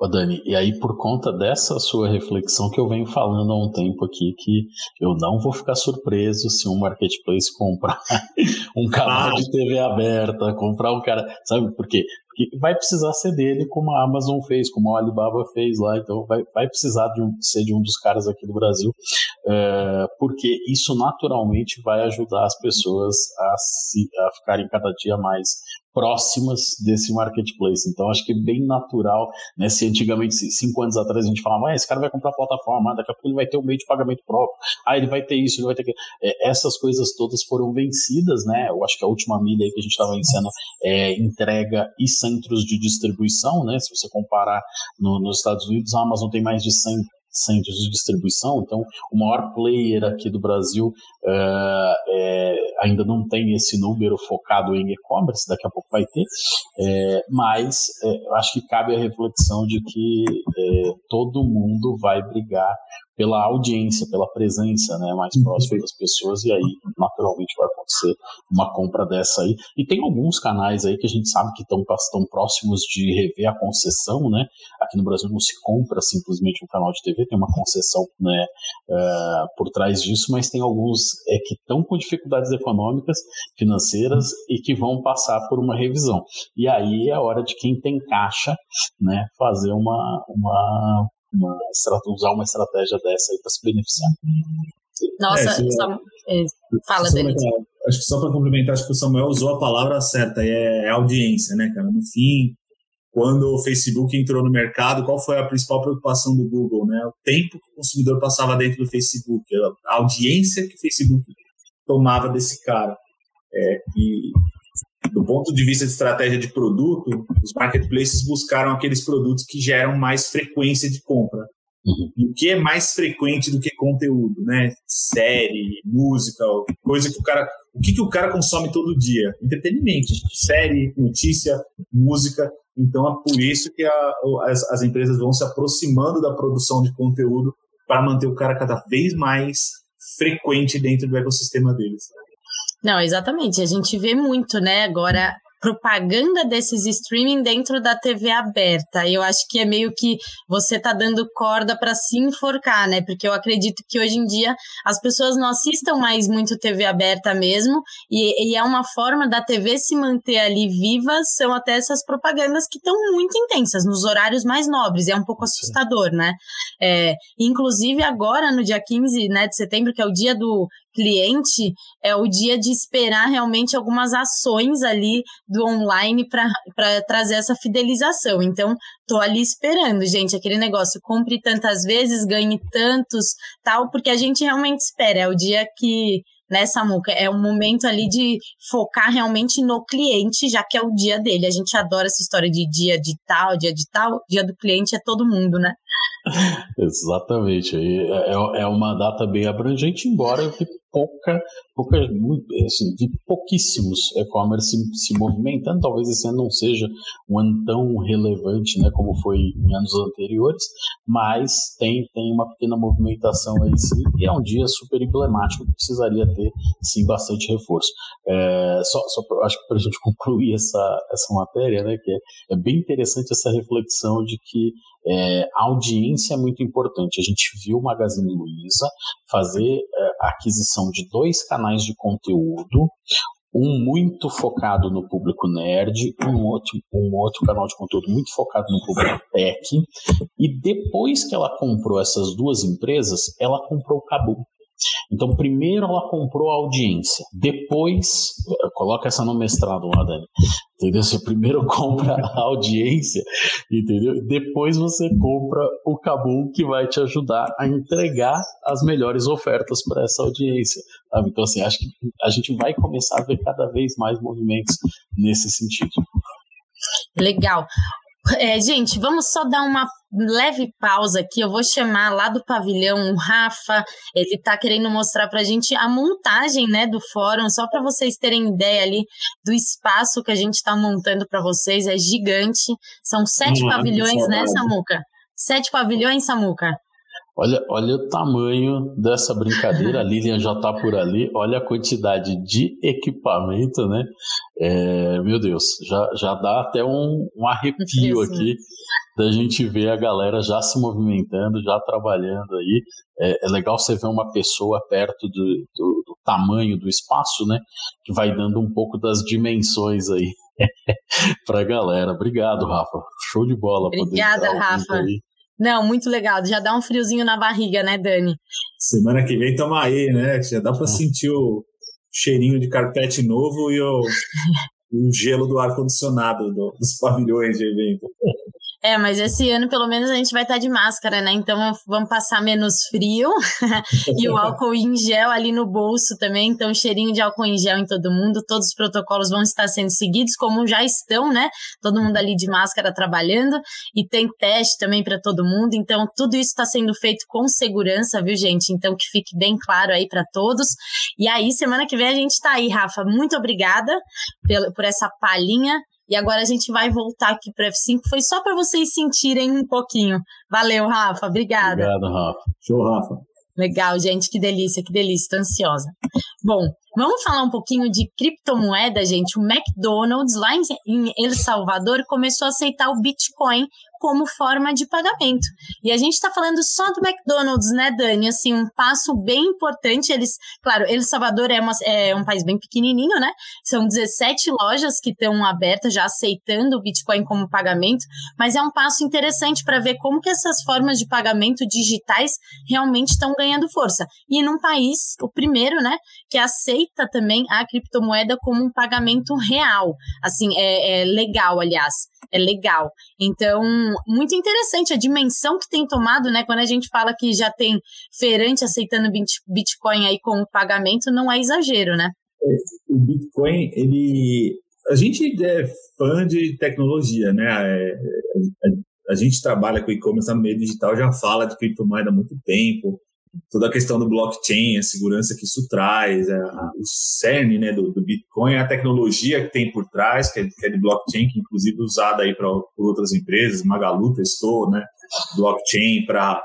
Ô Dani, e aí por conta dessa sua reflexão que eu venho falando há um tempo aqui, que eu não vou ficar surpreso se um marketplace comprar um canal de TV aberta, comprar um cara, sabe por quê? Porque vai precisar ser dele como a Amazon fez, como a Alibaba fez lá, então vai, vai precisar de um, ser de um dos caras aqui do Brasil, é, porque isso naturalmente vai ajudar as pessoas a, se, a ficarem cada dia mais próximas desse marketplace. Então, acho que é bem natural, né? Antigamente, cinco anos atrás, a gente falava, ah, esse cara vai comprar plataforma, daqui a pouco ele vai ter um meio de pagamento próprio, ah, ele vai ter isso, ele vai ter aquilo. É, essas coisas todas foram vencidas, né? Eu acho que a última milha aí que a gente estava vencendo é entrega e centros de distribuição, né? Se você comparar no, nos Estados Unidos, a Amazon tem mais de 100 centros de distribuição, então o maior player aqui do Brasil é, ainda não tem esse número focado em e-commerce, daqui a pouco vai ter, é, mas é, acho que cabe a reflexão de que todo mundo vai brigar pela audiência, pela presença né, mais uhum. próxima das pessoas, e aí naturalmente vai acontecer uma compra dessa aí. E tem alguns canais aí que a gente sabe que estão próximos de rever a concessão, né? Aqui no Brasil não se compra simplesmente um canal de TV, tem uma concessão né, uh, por trás disso, mas tem alguns é, que estão com dificuldades econômicas, financeiras e que vão passar por uma revisão. E aí é a hora de quem tem caixa, né, fazer uma, uma uma, usar uma estratégia dessa para se beneficiar. Nossa, é, só, é, fala dele. Acho que só para complementar, acho que o Samuel usou a palavra certa, é, é audiência, né, cara? No fim, quando o Facebook entrou no mercado, qual foi a principal preocupação do Google, né? O tempo que o consumidor passava dentro do Facebook, a audiência que o Facebook tomava desse cara. É, e do ponto de vista de estratégia de produto, os marketplaces buscaram aqueles produtos que geram mais frequência de compra. Uhum. E o que é mais frequente do que conteúdo, né? Série, música, coisa que o cara. O que, que o cara consome todo dia? Entretenimento, série, notícia, música. Então é por isso que a, as, as empresas vão se aproximando da produção de conteúdo para manter o cara cada vez mais frequente dentro do ecossistema deles. Não, exatamente. A gente vê muito, né? Agora propaganda desses streaming dentro da TV aberta. Eu acho que é meio que você tá dando corda para se enforcar, né? Porque eu acredito que hoje em dia as pessoas não assistam mais muito TV aberta mesmo, e, e é uma forma da TV se manter ali viva, são até essas propagandas que estão muito intensas, nos horários mais nobres, é um pouco assustador, né? É, inclusive agora, no dia 15 né, de setembro, que é o dia do cliente, é o dia de esperar realmente algumas ações ali do online para trazer essa fidelização. Então, tô ali esperando, gente, aquele negócio, compre tantas vezes, ganhe tantos, tal, porque a gente realmente espera, é o dia que né, Samuca? É um momento ali de focar realmente no cliente, já que é o dia dele. A gente adora essa história de dia de tal, dia de tal, dia do cliente é todo mundo, né? Exatamente. É, é uma data bem abrangente, embora eu pouca, pouca assim, de pouquíssimos e-commerce se, se, movimentando. Talvez esse ano não seja um ano tão relevante né, como foi em anos anteriores, mas tem, tem uma pequena movimentação aí sim, e é um dia super emblemático que precisaria ter sim bastante reforço. É, só, só pra, acho que para a gente concluir essa, essa matéria, né, que é, é bem interessante essa reflexão de que é, a audiência é muito importante. A gente viu o Magazine Luiza fazer é, a aquisição de dois canais de conteúdo, um muito focado no público nerd, um outro, um outro canal de conteúdo muito focado no público tech. E depois que ela comprou essas duas empresas, ela comprou o Cabu. Então, primeiro ela comprou a audiência, depois, coloca essa no mestrado lá, Dani, entendeu? Você primeiro compra a audiência, entendeu? Depois você compra o Cabum que vai te ajudar a entregar as melhores ofertas para essa audiência. Sabe? Então, assim, acho que a gente vai começar a ver cada vez mais movimentos nesse sentido. Legal. É, gente, vamos só dar uma leve pausa aqui. Eu vou chamar lá do pavilhão o Rafa. Ele está querendo mostrar para a gente a montagem né, do fórum, só para vocês terem ideia ali do espaço que a gente está montando para vocês. É gigante. São sete hum, pavilhões, né, Samuca? Sete pavilhões, Samuca? Olha, olha o tamanho dessa brincadeira, a Lilian já está por ali, olha a quantidade de equipamento, né? É, meu Deus, já, já dá até um, um arrepio aqui da gente ver a galera já se movimentando, já trabalhando aí. É, é legal você ver uma pessoa perto do, do, do, tamanho do espaço, né? Que vai dando um pouco das dimensões aí para a galera. Obrigado, Rafa. Show de bola. Obrigada, Rafa. Aí. Não, muito legal. Já dá um friozinho na barriga, né, Dani? Semana que vem tamo aí, né? Já dá para sentir o cheirinho de carpete novo e o, o gelo do ar-condicionado do, dos pavilhões de evento. É, mas esse ano pelo menos a gente vai estar tá de máscara, né? Então vamos passar menos frio e o álcool em gel ali no bolso também. Então, cheirinho de álcool em gel em todo mundo. Todos os protocolos vão estar sendo seguidos, como já estão, né? Todo mundo ali de máscara trabalhando e tem teste também para todo mundo. Então, tudo isso está sendo feito com segurança, viu, gente? Então, que fique bem claro aí para todos. E aí, semana que vem a gente está aí, Rafa. Muito obrigada por essa palhinha e agora a gente vai voltar aqui para F5. Foi só para vocês sentirem um pouquinho. Valeu, Rafa. Obrigada. Obrigado, Rafa. Show, Rafa. Legal, gente. Que delícia, que delícia. Tô ansiosa. Bom, Vamos falar um pouquinho de criptomoeda, gente. O McDonald's, lá em El Salvador, começou a aceitar o Bitcoin como forma de pagamento. E a gente está falando só do McDonald's, né, Dani? Assim, um passo bem importante. Eles, claro, El Salvador é, uma, é um país bem pequenininho, né? São 17 lojas que estão abertas já aceitando o Bitcoin como pagamento, mas é um passo interessante para ver como que essas formas de pagamento digitais realmente estão ganhando força. E num país, o primeiro, né, que aceita também a criptomoeda como um pagamento real. Assim, é, é legal, aliás, legal. Então, muito interessante a dimensão que tem tomado, né? Quando a gente fala que já tem feirante aceitando Bitcoin aí como pagamento, não é exagero, né? É, o Bitcoin, ele. A gente é fã de tecnologia, né? É, a, a gente trabalha com e-commerce no meio digital, já fala de criptomoeda há muito tempo toda a questão do blockchain, a segurança que isso traz, a, o cerne né, do, do, Bitcoin, a tecnologia que tem por trás, que é, que é de blockchain, que inclusive é usada aí pra, por outras empresas, Magalu testou, né, blockchain para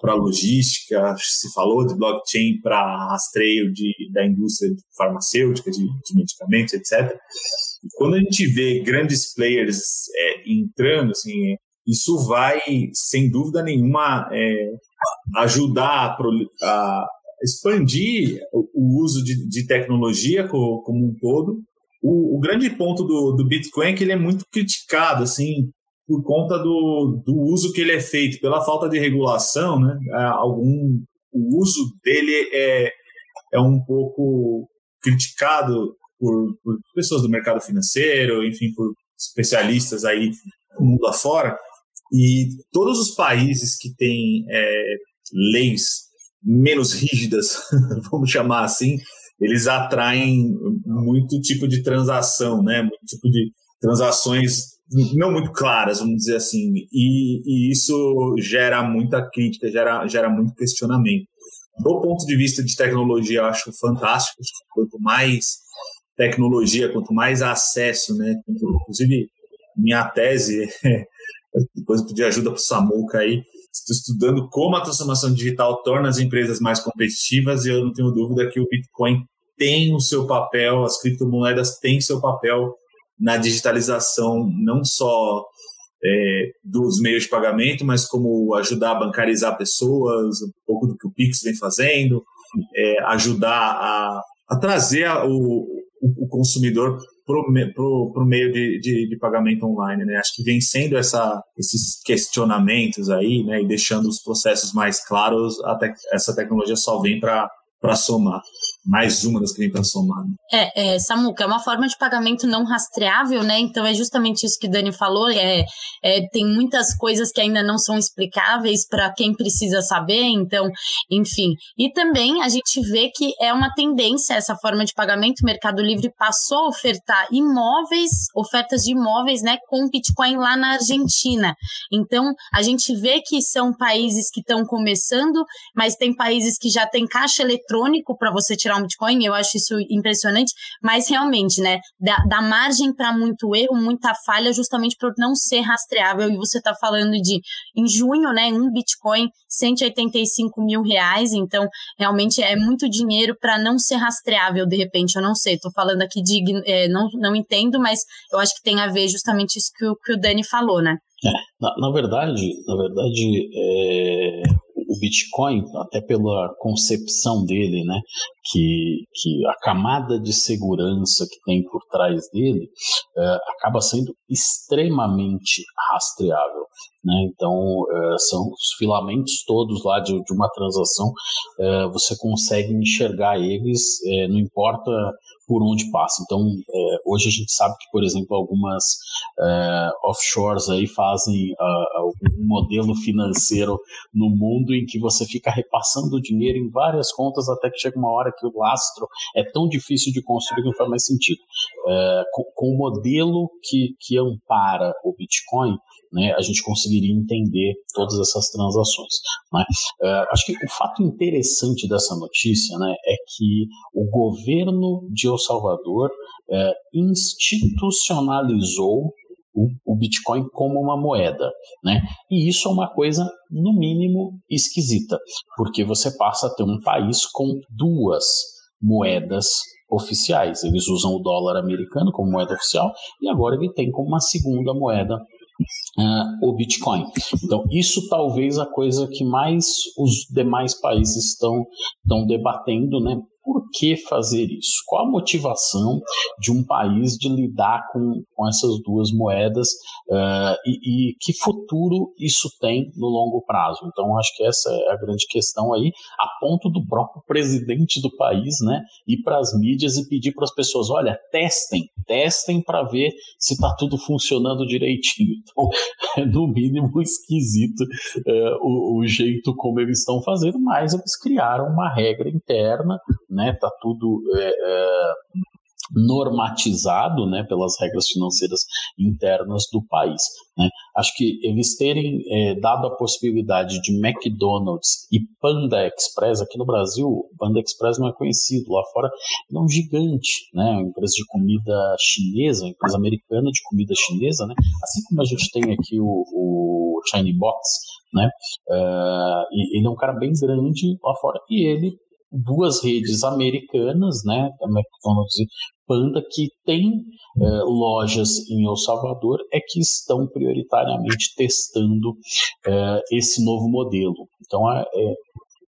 para logística, se falou de blockchain para rastreio de, da indústria farmacêutica, de, de medicamentos, etc. E quando a gente vê grandes players é, entrando, assim, isso vai, sem dúvida nenhuma, é, ajudar a, a, expandir o, uso de, de tecnologia como, como, um todo. O, o grande ponto do, do, Bitcoin é que ele é muito criticado, assim, por conta do, do uso que ele é feito, pela falta de regulação, né? Algum, o uso dele é, é um pouco criticado por, por pessoas do mercado financeiro, enfim, por especialistas aí mundo afora. E todos os países que têm é, leis menos rígidas, vamos chamar assim, eles atraem muito tipo de transação, né? Muito tipo de transações não muito claras, vamos dizer assim, e, e, isso gera muita crítica, gera, gera muito questionamento. Do ponto de vista de tecnologia, eu acho fantástico. Quanto mais tecnologia, quanto mais acesso, né? Inclusive, minha tese, depois pedir ajuda para o Samuca aí, estou estudando como a transformação digital torna as empresas mais competitivas e eu não tenho dúvida que o Bitcoin tem o seu papel, as criptomoedas têm seu papel na digitalização não só é, dos meios de pagamento, mas como ajudar a bancarizar pessoas, um pouco do que o Pix vem fazendo, é, ajudar a, a trazer a, o, o, consumidor para o meio de, de, de, pagamento online. Né? Acho que vencendo essa, esses questionamentos aí né, e deixando os processos mais claros, essa tecnologia só vem para somar mais uma das que vem para somar. Né? É, é, Samuca, é uma forma de pagamento não rastreável, né? Então é justamente isso que Dani falou. É, é tem muitas coisas que ainda não são explicáveis para quem precisa saber. Então, enfim. E também a gente vê que é uma tendência essa forma de pagamento. O Mercado Livre passou a ofertar imóveis, ofertas de imóveis, né, com Bitcoin lá na Argentina. Então a gente vê que são países que estão começando, mas tem países que já tem caixa eletrônico para você tirar tirar um Bitcoin, eu acho isso impressionante, mas realmente, né, dá, dá margem para muito erro, muita falha, justamente por não ser rastreável. E você está falando de, em junho, né, um Bitcoin, 185 mil reais, então realmente é muito dinheiro para não ser rastreável, de repente, eu não sei, estou falando aqui de, é, não, não entendo, mas eu acho que tem a ver justamente isso que o, que o Dani falou, né? É, na, na, verdade, na verdade, é, o Bitcoin, até pela concepção dele, né, que, que a camada de segurança que tem por trás dele é, acaba sendo extremamente rastreável. Né? Então, é, são os filamentos todos lá de, de uma transação, é, você consegue enxergar eles, não importa por onde passa. Então, é, hoje a gente sabe que, por exemplo, algumas é, offshores aí fazem uh, um modelo financeiro no mundo em que você fica repassando dinheiro em várias contas até que chega uma hora que o lastro é tão difícil de construir que não faz mais sentido. É, com, com o modelo que, que ampara o Bitcoin, né, a gente conseguiria entender todas essas transações. Né? Uh, acho que o fato interessante dessa notícia né, é que o governo de El Salvador uh, institucionalizou o, Bitcoin como uma moeda, né? E isso é uma coisa, no mínimo, esquisita, porque você passa a ter um país com duas moedas oficiais. Eles usam o dólar americano como moeda oficial e agora ele tem como uma segunda moeda uh, o Bitcoin. Então, isso talvez a coisa que mais os demais países estão, estão debatendo, né? Por que fazer isso? Qual a motivação de um país de lidar com, com essas duas moedas uh, e, e, que futuro isso tem no longo prazo? Então, acho que essa é a grande questão aí, a ponto do próprio presidente do país, né, ir para as mídias e pedir para as pessoas: olha, testem, testem para ver se está tudo funcionando direitinho. Então, é no mínimo esquisito uh, o, o jeito como eles estão fazendo, mas eles criaram uma regra interna né? Tá tudo é, é, normatizado, né? Pelas regras financeiras internas do país. Né? acho que eles terem é, dado a possibilidade de McDonald's e Panda Express, aqui no Brasil, Panda Express não é conhecido, lá fora é um gigante, né? Uma empresa de comida chinesa, uma empresa americana de comida chinesa, né? Assim como a gente tem aqui o, o China Box, né? Uh, ele é um cara bem grande lá fora e ele duas redes americanas, né, McDonald's e Panda, que tem é, lojas em El Salvador, é que estão prioritariamente testando é, esse novo modelo. Então, é, é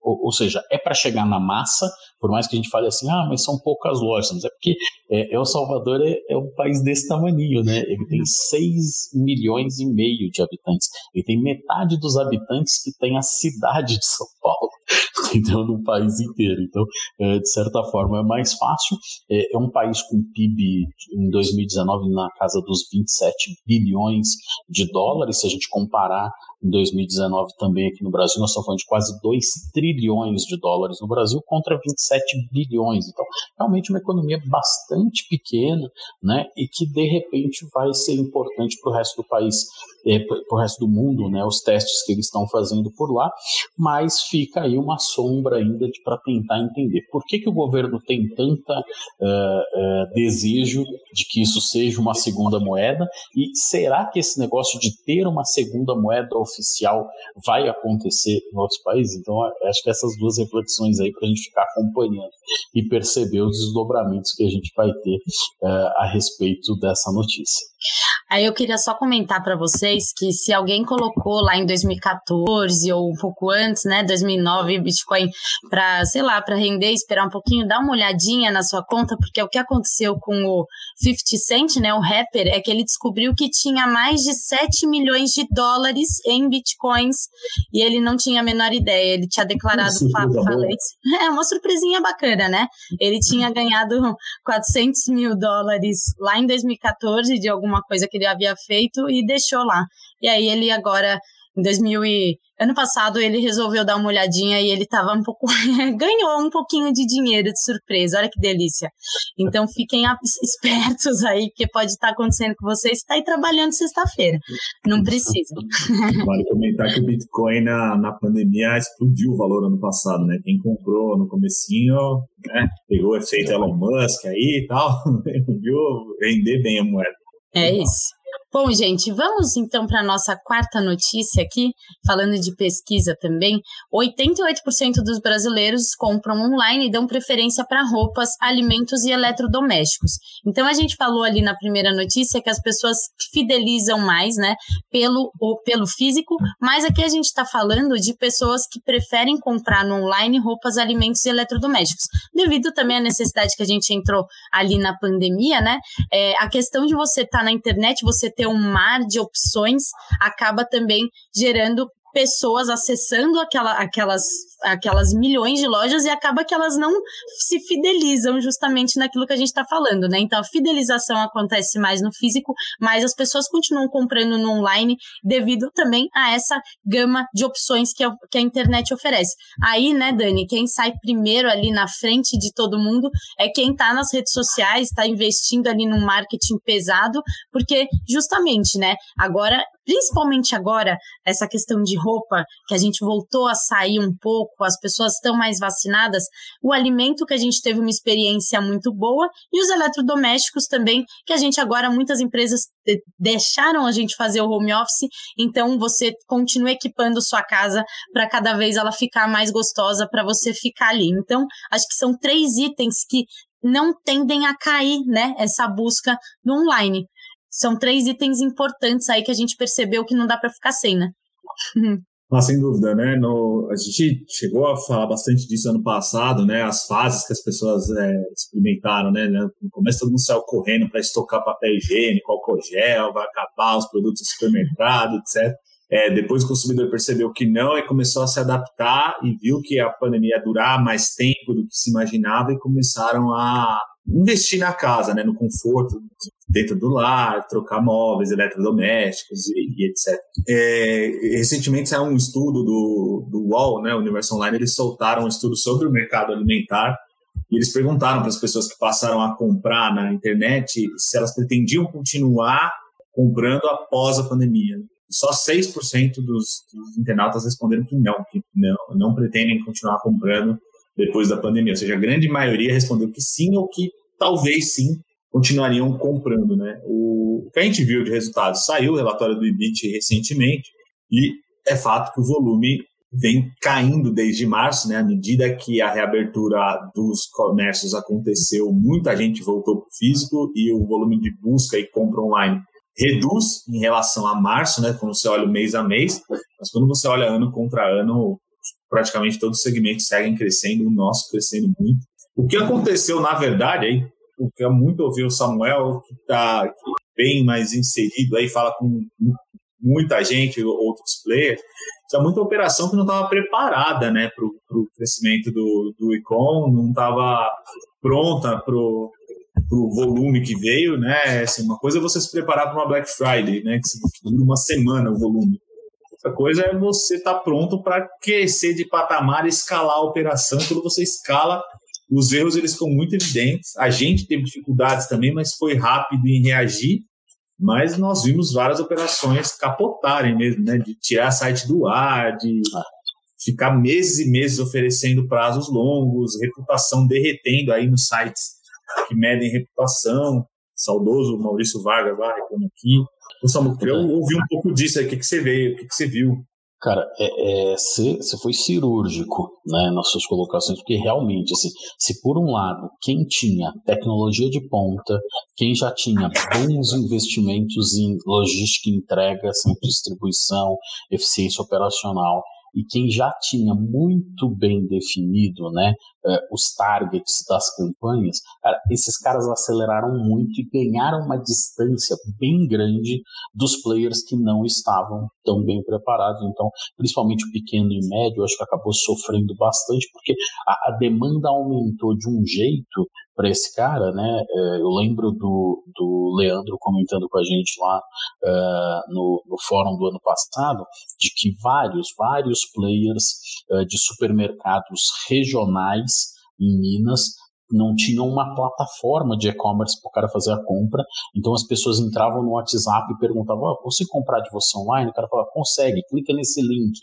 ou, ou seja, é para chegar na massa, por mais que a gente fale assim, ah, mas são poucas lojas, mas é porque é, El Salvador é, é, um país desse tamanho, né? Ele tem 6 milhões e meio de habitantes. Ele tem metade dos habitantes que tem a cidade de São Paulo, entendeu? No país inteiro. Então, é, de certa forma, é mais fácil. É, é, um país com PIB em 2019 na casa dos 27 bilhões de dólares, se a gente comparar em 2019 também aqui no Brasil, nós estamos falando de quase 2 trilhões de dólares no Brasil contra 27 bilhões. Então, realmente uma economia bastante pequena, né, e que de repente vai ser importante para o resto do país, é, para o resto do mundo, né, os testes que eles estão fazendo por lá, mas fica aí uma sombra ainda para tentar entender por que, que o governo tem tanta uh, uh, desejo de que isso seja uma segunda moeda e será que esse negócio de ter uma segunda moeda oficial vai acontecer em outros países? Então, acho que essas duas reflexões aí para a gente ficar acompanhando e perceber os desdobramentos que a gente vai ter uh, a respeito dessa notícia. Aí eu queria só comentar para vocês que se alguém colocou lá em 2014 ou um pouco antes, né, 2009, Bitcoin para, sei lá, para render, esperar um pouquinho, dá uma olhadinha na sua conta, porque o que aconteceu com o 50 Cent, né, o rapper, é que ele descobriu que tinha mais de 7 milhões de dólares em Bitcoins e ele não tinha a menor ideia, ele tinha declarado falência. É uma surpresinha bacana, né? Ele tinha ganhado 400 mil dólares lá em 2014 de alguma coisa que ele havia feito e deixou lá. E aí ele agora, em 2000 e... Ano passado ele resolveu dar uma olhadinha e ele tava um pouco... ganhou um pouquinho de dinheiro de surpresa, olha que delícia. Então fiquem espertos aí, porque pode estar acontecendo com vocês, está aí trabalhando sexta-feira. Não precisa. Vale comentar que o Bitcoin na, na pandemia explodiu o valor ano passado, né? Quem comprou no comecinho, né? Pegou o efeito Elon Musk aí e tal, viu vender bem a moeda. É isso. Bom, gente, vamos então para a nossa quarta notícia aqui, falando de pesquisa também. 88% dos brasileiros compram online e dão preferência para roupas, alimentos e eletrodomésticos. Então a gente falou ali na primeira notícia que as pessoas fidelizam mais, né, pelo, ou pelo físico, mas aqui a gente está falando de pessoas que preferem comprar no online roupas, alimentos e eletrodomésticos. Devido também à necessidade que a gente entrou ali na pandemia, né? É, a questão de você estar tá na internet, você ter um mar de opções acaba também gerando pessoas acessando aquela, aquelas aquelas milhões de lojas e acaba que elas não se fidelizam justamente naquilo que a gente está falando, né? Então a fidelização acontece mais no físico, mas as pessoas continuam comprando no online devido também a essa gama de opções que a, que a internet oferece. Aí, né, Dani, quem sai primeiro ali na frente de todo mundo é quem está nas redes sociais, está investindo ali no marketing pesado, porque justamente, né, agora principalmente agora, essa questão de roupa, que a gente voltou a sair um pouco, as pessoas estão mais vacinadas, o alimento que a gente teve uma experiência muito boa e os eletrodomésticos também, que a gente agora, muitas empresas deixaram a gente fazer o home office, então você continua equipando sua casa para cada vez ela ficar mais gostosa para você ficar ali. Então, acho que são três itens que não tendem a cair, né, essa busca no online são três itens importantes aí que a gente percebeu que não dá para ficar sem, né? Ah, sem dúvida, né? No, a gente chegou a falar bastante disso ano passado, né? As fases que as pessoas é, experimentaram, né? No começo todo mundo saiu correndo para estocar papel higiênico, álcool gel, vai acabar os produtos do supermercado, etc. É, depois o consumidor percebeu que não e começou a se adaptar e viu que a pandemia ia durar mais tempo do que se imaginava e começaram a investir na casa, né, no conforto dentro do lar, trocar móveis, eletrodomésticos e, e etc. É, recentemente saiu um estudo do, do UOL, né, Universo Online, eles soltaram um estudo sobre o mercado alimentar e eles perguntaram para as pessoas que passaram a comprar na internet se elas pretendiam continuar comprando após a pandemia. só 6% dos, dos internautas responderam que não, que não, não pretendem continuar comprando depois da pandemia. Ou seja, a grande maioria respondeu que sim ou que talvez sim continuariam comprando. Né? O, que a gente viu de resultados, saiu o relatório do IBIT recentemente e é fato que o volume vem caindo desde março, né? À medida que a reabertura dos comércios aconteceu, muita gente voltou para o físico e o volume de busca e compra online reduz em relação a março, né? Quando você olha mês a mês, mas quando você olha ano contra ano, praticamente todos os segmentos seguem crescendo, o nosso crescendo muito. O que aconteceu, na verdade, aí, o que é muito ouvir o Samuel, que está bem mais inserido aí, fala com muita gente, outros players, tinha muita operação que não estava preparada né, para o crescimento do, do Icon, não estava pronta para o volume que veio, né? Assim, uma coisa é você se preparar para uma Black Friday, né? Que dura uma semana o volume. Outra coisa é você estar tá pronto para crescer de patamar, escalar a operação. Quando você escala, os erros eles ficam muito evidentes. A gente teve dificuldades também, mas foi rápido em reagir mas nós vimos várias operações capotarem mesmo, né? De tirar site do ar, de ficar meses e meses oferecendo prazos longos, reputação derretendo aí nos sites que medem reputação. Saudoso Maurício Vargas lá, reclama aqui. Então, eu ouvi um pouco disso aí, o que, que você veio, o que, que você viu? Cara, é, é, você, foi cirúrgico né, nas suas colocações, porque realmente, assim, se por um lado, quem tinha tecnologia de ponta, quem já tinha bons investimentos em logística e entrega, assim, distribuição, eficiência operacional, e quem já tinha muito bem definido né, eh, os targets das campanhas, cara, esses caras aceleraram muito e ganharam uma distância bem grande dos players que não estavam tão bem preparados. Então, principalmente o pequeno e médio, acho que acabou sofrendo bastante, porque a, a demanda aumentou de um jeito para esse cara, né? É, eu lembro do, do Leandro comentando com a gente lá uh, no, no fórum do ano passado de que vários, vários players uh, de supermercados regionais em Minas não tinham uma plataforma de e-commerce para o cara fazer a compra. Então as pessoas entravam no WhatsApp e perguntavam: oh, você comprar de você online? O cara falava: consegue, clica nesse link,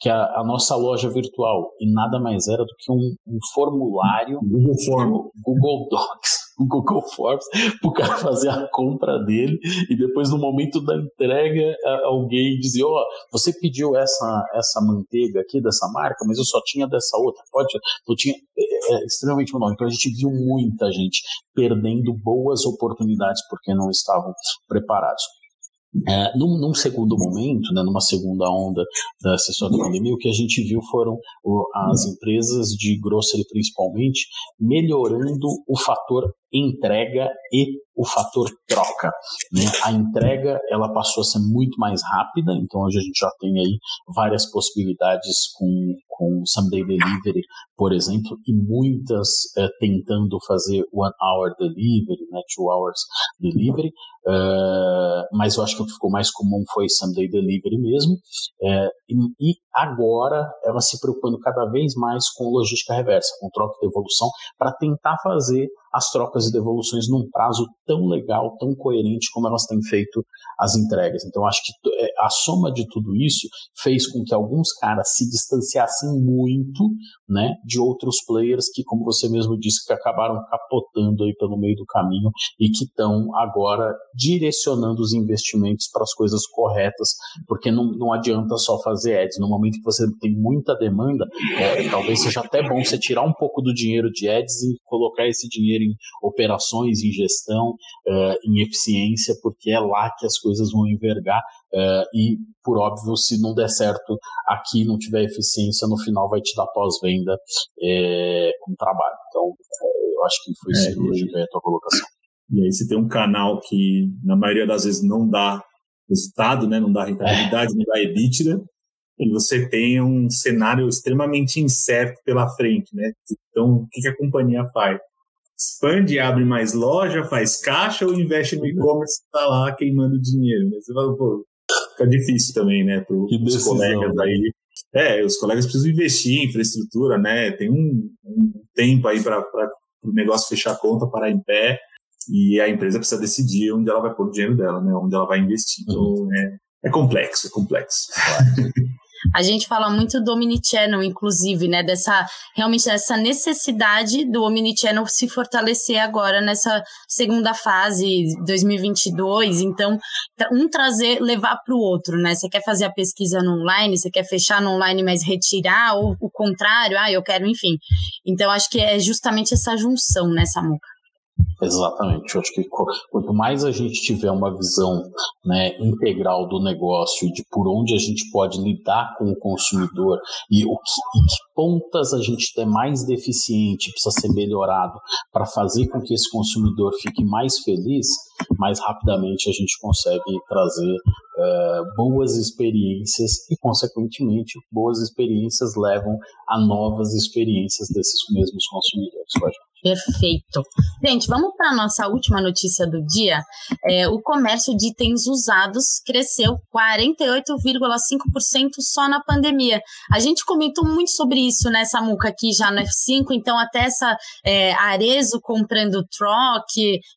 que é a, a nossa loja virtual. E nada mais era do que um, um formulário Google. Google Docs o Google Forms para o cara fazer a compra dele e depois no momento da entrega alguém dizia, ó, oh, você pediu essa, essa manteiga aqui dessa marca, mas eu só tinha dessa outra, pode? Eu tinha é, é extremamente menor. Então a gente viu muita gente perdendo boas oportunidades porque não estavam preparados. É, num, num, segundo momento, né, numa segunda onda da sessão da pandemia, o que a gente viu foram as empresas de grocery principalmente melhorando o fator entrega e o fator troca. Né? A entrega ela passou a ser muito mais rápida, então hoje a gente já tem aí várias possibilidades com, com Someday Delivery, por exemplo, e muitas é, tentando fazer One Hour Delivery, né, Two Hours Delivery, uh, mas eu acho que o que ficou mais comum foi Someday Delivery mesmo, é, e agora ela se preocupando cada vez mais com logística reversa, com troca e devolução, para tentar fazer as trocas e devoluções num prazo tão legal, tão coerente como elas têm feito as entregas. Então, acho que é, a soma de tudo isso fez com que alguns caras se distanciassem muito né, de outros players que, como você mesmo disse, que acabaram capotando aí pelo meio do caminho e que estão agora direcionando os investimentos para as coisas corretas, porque não, não adianta só fazer ads. No momento que você tem muita demanda, é, talvez seja até bom você tirar um pouco do dinheiro de ads e colocar esse dinheiro em operações, em gestão, uh, em eficiência, porque é lá que as coisas vão envergar. Uh, e, por óbvio, se não der certo aqui, não tiver eficiência, no final vai te dar pós-venda é, com trabalho. Então, é, eu acho que foi é, cirúrgica a tua colocação. E aí você tem um canal que, na maioria das vezes, não dá resultado, né? não dá rentabilidade, é. não dá EBITDA, e você tem um cenário extremamente incerto pela frente, né? Então, o que, a companhia faz? Expande, abre mais loja, faz caixa ou investe no e-commerce que está lá queimando dinheiro? Né? Você fala, pô, fica difícil também, né, para os colegas né? aí. É, os colegas precisam investir em infraestrutura, né? Tem um, um tempo aí para o negócio fechar a conta, parar em pé, e a empresa precisa decidir onde ela vai pôr o dinheiro dela, né? Onde ela vai investir. Então, uhum. é, É complexo, é complexo. A gente fala muito do omnichannel, inclusive, né? Dessa realmente essa necessidade do omnichannel se fortalecer agora nessa segunda fase 2022. Então, um trazer, levar para o outro, né? Você quer fazer a pesquisa no online, você quer fechar no online, mas retirar, ou o contrário, ah, eu quero, enfim. Então, acho que é justamente essa junção, né, Samuca? Exatamente. Eu acho que quanto mais a gente tiver uma visão né, integral do negócio e de por onde a gente pode lidar com o consumidor e o que, que pontas a gente tem mais deficiente, precisa ser melhorado para fazer com que esse consumidor fique mais feliz, mais rapidamente a gente consegue trazer uh, boas experiências e, consequentemente, boas experiências levam a novas experiências desses mesmos consumidores. Perfeito. Gente, vamos para a nossa última notícia do dia. É, o comércio de itens usados cresceu 48,5% só na pandemia. A gente comentou muito sobre isso, né, Samuca, aqui já no F5, então até essa é, Arezo comprando Troc,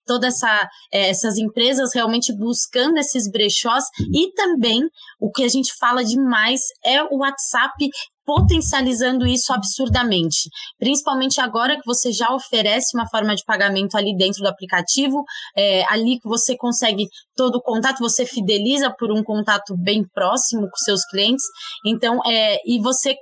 todas essa, é, essas empresas realmente buscando esses brechós e também o que a gente fala demais é o WhatsApp potencializando isso absurdamente. Principalmente agora que você já oferece uma forma de pagamento ali dentro do aplicativo, é, ali que você consegue todo o contato, você fideliza por um contato bem próximo com seus clientes. Então, é, e você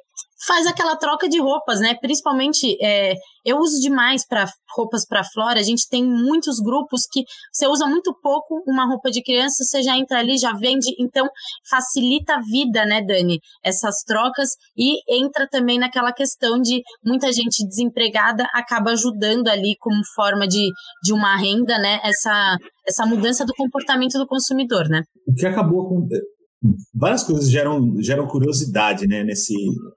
faz aquela troca de roupas, né? Principalmente, é, eu uso demais para roupas para fora. A gente tem muitos grupos que você usa muito pouco uma roupa de criança, você já entra ali, já vende. Então, facilita a vida, né, Dani? Essas trocas e entra também naquela questão de muita gente desempregada acaba ajudando ali como forma de, de uma renda, né? Essa, essa mudança do comportamento do consumidor, né? O que acabou com várias coisas geram, geram curiosidade né, nesse,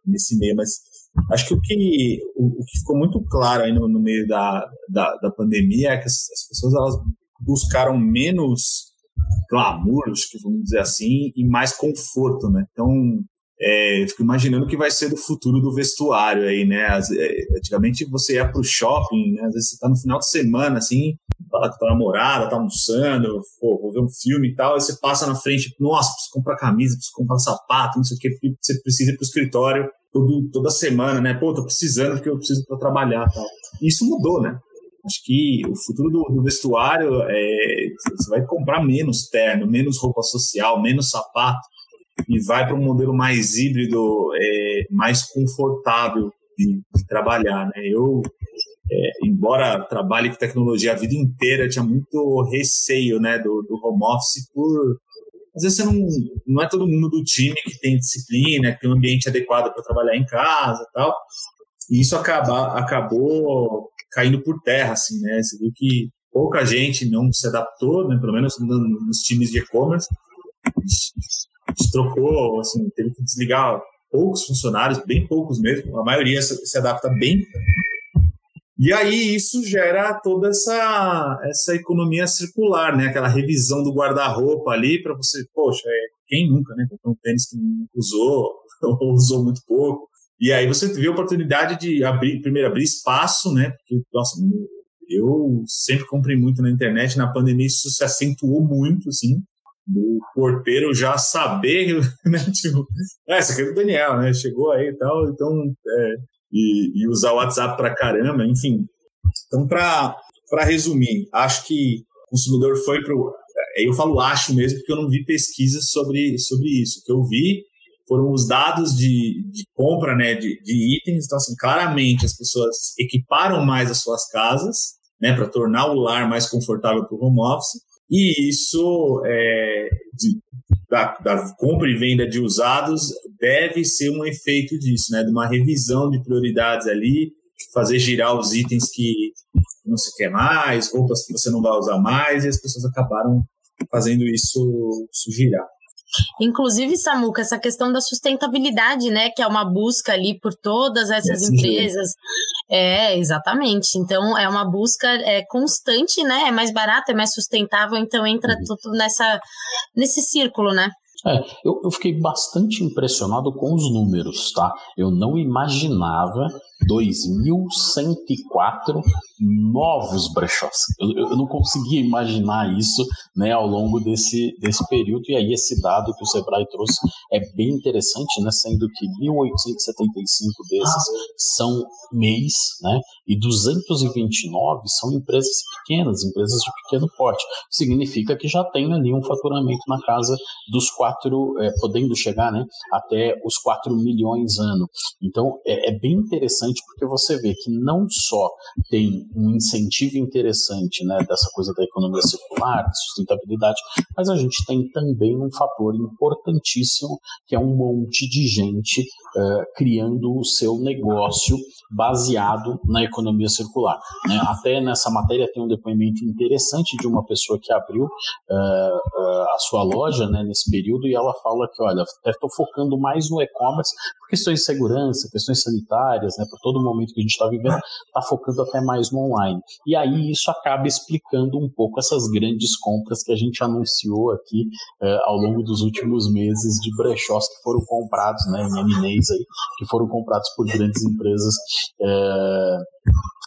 nesse meio, mas acho que o que, o, o que ficou muito claro aí no, no meio da, da, da, pandemia é que as, as, pessoas elas buscaram menos glamour, acho que vamos dizer assim, e mais conforto, né? Então, é, fico imaginando que vai ser do futuro do vestuário aí, né? As, é, antigamente você ia pro shopping, né? Às vezes você tá no final de semana, assim, tá com namorada, tá almoçando, pô, vou ver um filme e tal, aí você passa na frente, nossa, preciso comprar camisa, preciso comprar sapato, não sei o que, você precisa ir pro escritório todo, toda semana, né? Pô, tô precisando porque eu preciso para trabalhar tal. E isso mudou, né? Acho que o futuro do, do vestuário é você vai comprar menos terno, menos roupa social, menos sapato e vai para um modelo mais híbrido, é, mais confortável de, de trabalhar. Né? Eu, é, embora trabalhe com tecnologia a vida inteira, tinha muito receio né, do, do home office por às vezes você não, não é todo mundo do time que tem disciplina, que tem um ambiente adequado para trabalhar em casa e tal. E isso acaba, acabou caindo por terra, assim, né? Você viu que pouca gente não se adaptou, né? pelo menos nos times de e-commerce trocou, assim, teve que desligar poucos funcionários, bem poucos mesmo, a maioria se, se adapta bem. E aí isso gera toda essa, essa economia circular, né? Aquela revisão do guarda-roupa ali para você, poxa, é, quem nunca, né? Comprou um tênis que nunca usou ou usou muito pouco. E aí você teve a oportunidade de abrir, primeiro abrir espaço, né? Porque, nossa, eu sempre comprei muito na internet, na pandemia isso se acentuou muito, assim do porteiro já saber, né? Tipo, é, essa aqui é do Daniel, né? Chegou aí e tal, então, é, e, e, usar o WhatsApp pra caramba, enfim. Então, para resumir, acho que o consumidor foi pro. É, eu falo acho mesmo, porque eu não vi pesquisas sobre, sobre isso. O que eu vi foram os dados de, de compra né, de, de itens. Então, assim, claramente as pessoas equiparam mais as suas casas, né, para tornar o lar mais confortável para o home office e isso, é, de, da, da, compra e venda de usados, deve ser um efeito disso, né? de uma revisão de prioridades ali, fazer girar os itens que não se quer mais, roupas que você não vai usar mais, e as pessoas acabaram fazendo isso, isso girar. Inclusive, Samuca, essa questão da sustentabilidade, né? Que é uma busca ali por todas essas empresas. É, exatamente. Então, é uma busca é, constante, né? É mais barato, é mais sustentável, então entra uhum. tudo nessa, nesse círculo, né? É, eu, eu, fiquei bastante impressionado com os números, tá? Eu não imaginava 2.104 novos brechós. Eu, eu, não conseguia imaginar isso né, ao longo desse, desse período, e aí esse dado que o Sebrae trouxe é bem interessante, né, sendo que 1.875 desses são MEIs, né, e 229 são empresas pequenas, empresas de pequeno porte. Significa que já tem ali um faturamento na casa dos 4, é, podendo chegar né, até os 4 milhões ano. Então é, é bem interessante porque você vê que não só tem um incentivo interessante né, dessa coisa da economia circular, de sustentabilidade, mas a gente tem também um fator importantíssimo que é um monte de gente uh, criando o seu negócio baseado na economia circular. Né? Até nessa matéria tem um depoimento interessante de uma pessoa que abriu uh, uh, a sua loja né, nesse período e ela fala que, olha, estou focando mais no e-commerce questões de segurança, questões sanitárias, né, por todo o momento que a gente está vivendo, está focando até mais no online. E aí isso acaba explicando um pouco essas grandes compras que a gente anunciou aqui uh, ao longo dos últimos meses de brechós que foram comprados, né, em M&As aí, que foram comprados por grandes empresas é,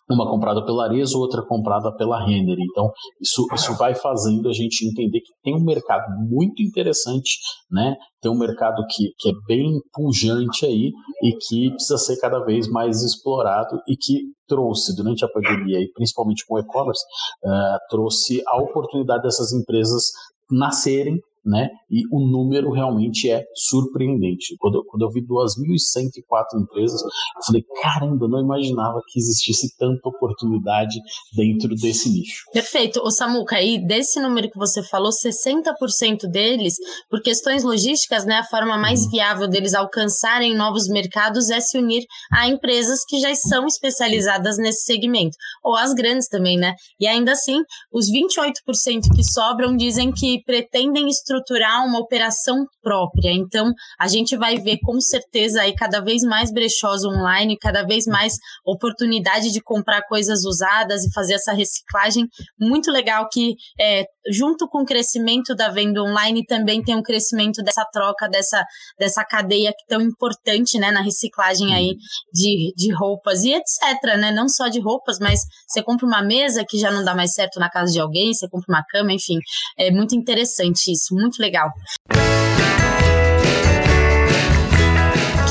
uma comprada pela Arezzo, outra comprada pela Renner. Então, isso, isso vai fazendo a gente entender que tem um mercado muito interessante, né? Tem um mercado que, que é bem pujante aí e que precisa ser cada vez mais explorado e que trouxe durante a pandemia e principalmente com o e-commerce, uh, trouxe a oportunidade dessas empresas nascerem né? E o número realmente é surpreendente. Quando, eu, quando eu vi 2.104 empresas, eu falei, caramba, não imaginava que existisse tanta oportunidade dentro desse nicho. Perfeito. O Samuca, aí desse número que você falou, 60% deles, por questões logísticas, né, a forma mais uhum. viável deles alcançarem novos mercados é se unir a empresas que já são especializadas nesse segmento, ou as grandes também, né? E ainda assim, os 28% que sobram dizem que pretendem estruturar estruturar uma operação própria. Então, a gente vai ver com certeza aí cada vez mais brechós online, cada vez mais oportunidade de comprar coisas usadas e fazer essa reciclagem. Muito legal que, é, junto com o crescimento da venda online, também tem um crescimento dessa troca, dessa, dessa cadeia que tão importante né, na reciclagem aí de, de roupas e etc. Né? Não só de roupas, mas você compra uma mesa que já não dá mais certo na casa de alguém, você compra uma cama, enfim. É muito interessante isso muito legal.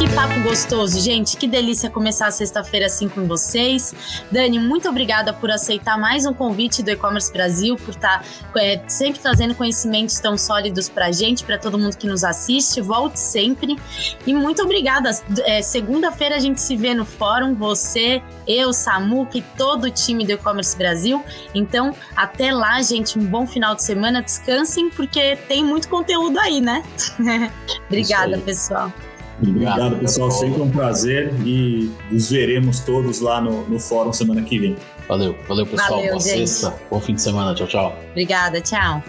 Que papo gostoso, gente. Que delícia começar a sexta-feira assim com vocês. Dani, muito obrigada por aceitar mais um convite do E-Commerce Brasil, por estar tá, é, sempre trazendo conhecimentos tão sólidos para a gente, para todo mundo que nos assiste. Volte sempre. E muito obrigada. É, Segunda-feira a gente se vê no fórum, você, eu, Samuca e todo o time do E-Commerce Brasil. Então, até lá, gente. Um bom final de semana. Descansem, porque tem muito conteúdo aí, né? obrigada, pessoal. Obrigado, Obrigado pessoal. Sempre um prazer e nos veremos todos lá no, no fórum semana que vem. Valeu, valeu, pessoal. Valeu, Boa gente. sexta, bom fim de semana. Tchau, tchau. Obrigada, tchau.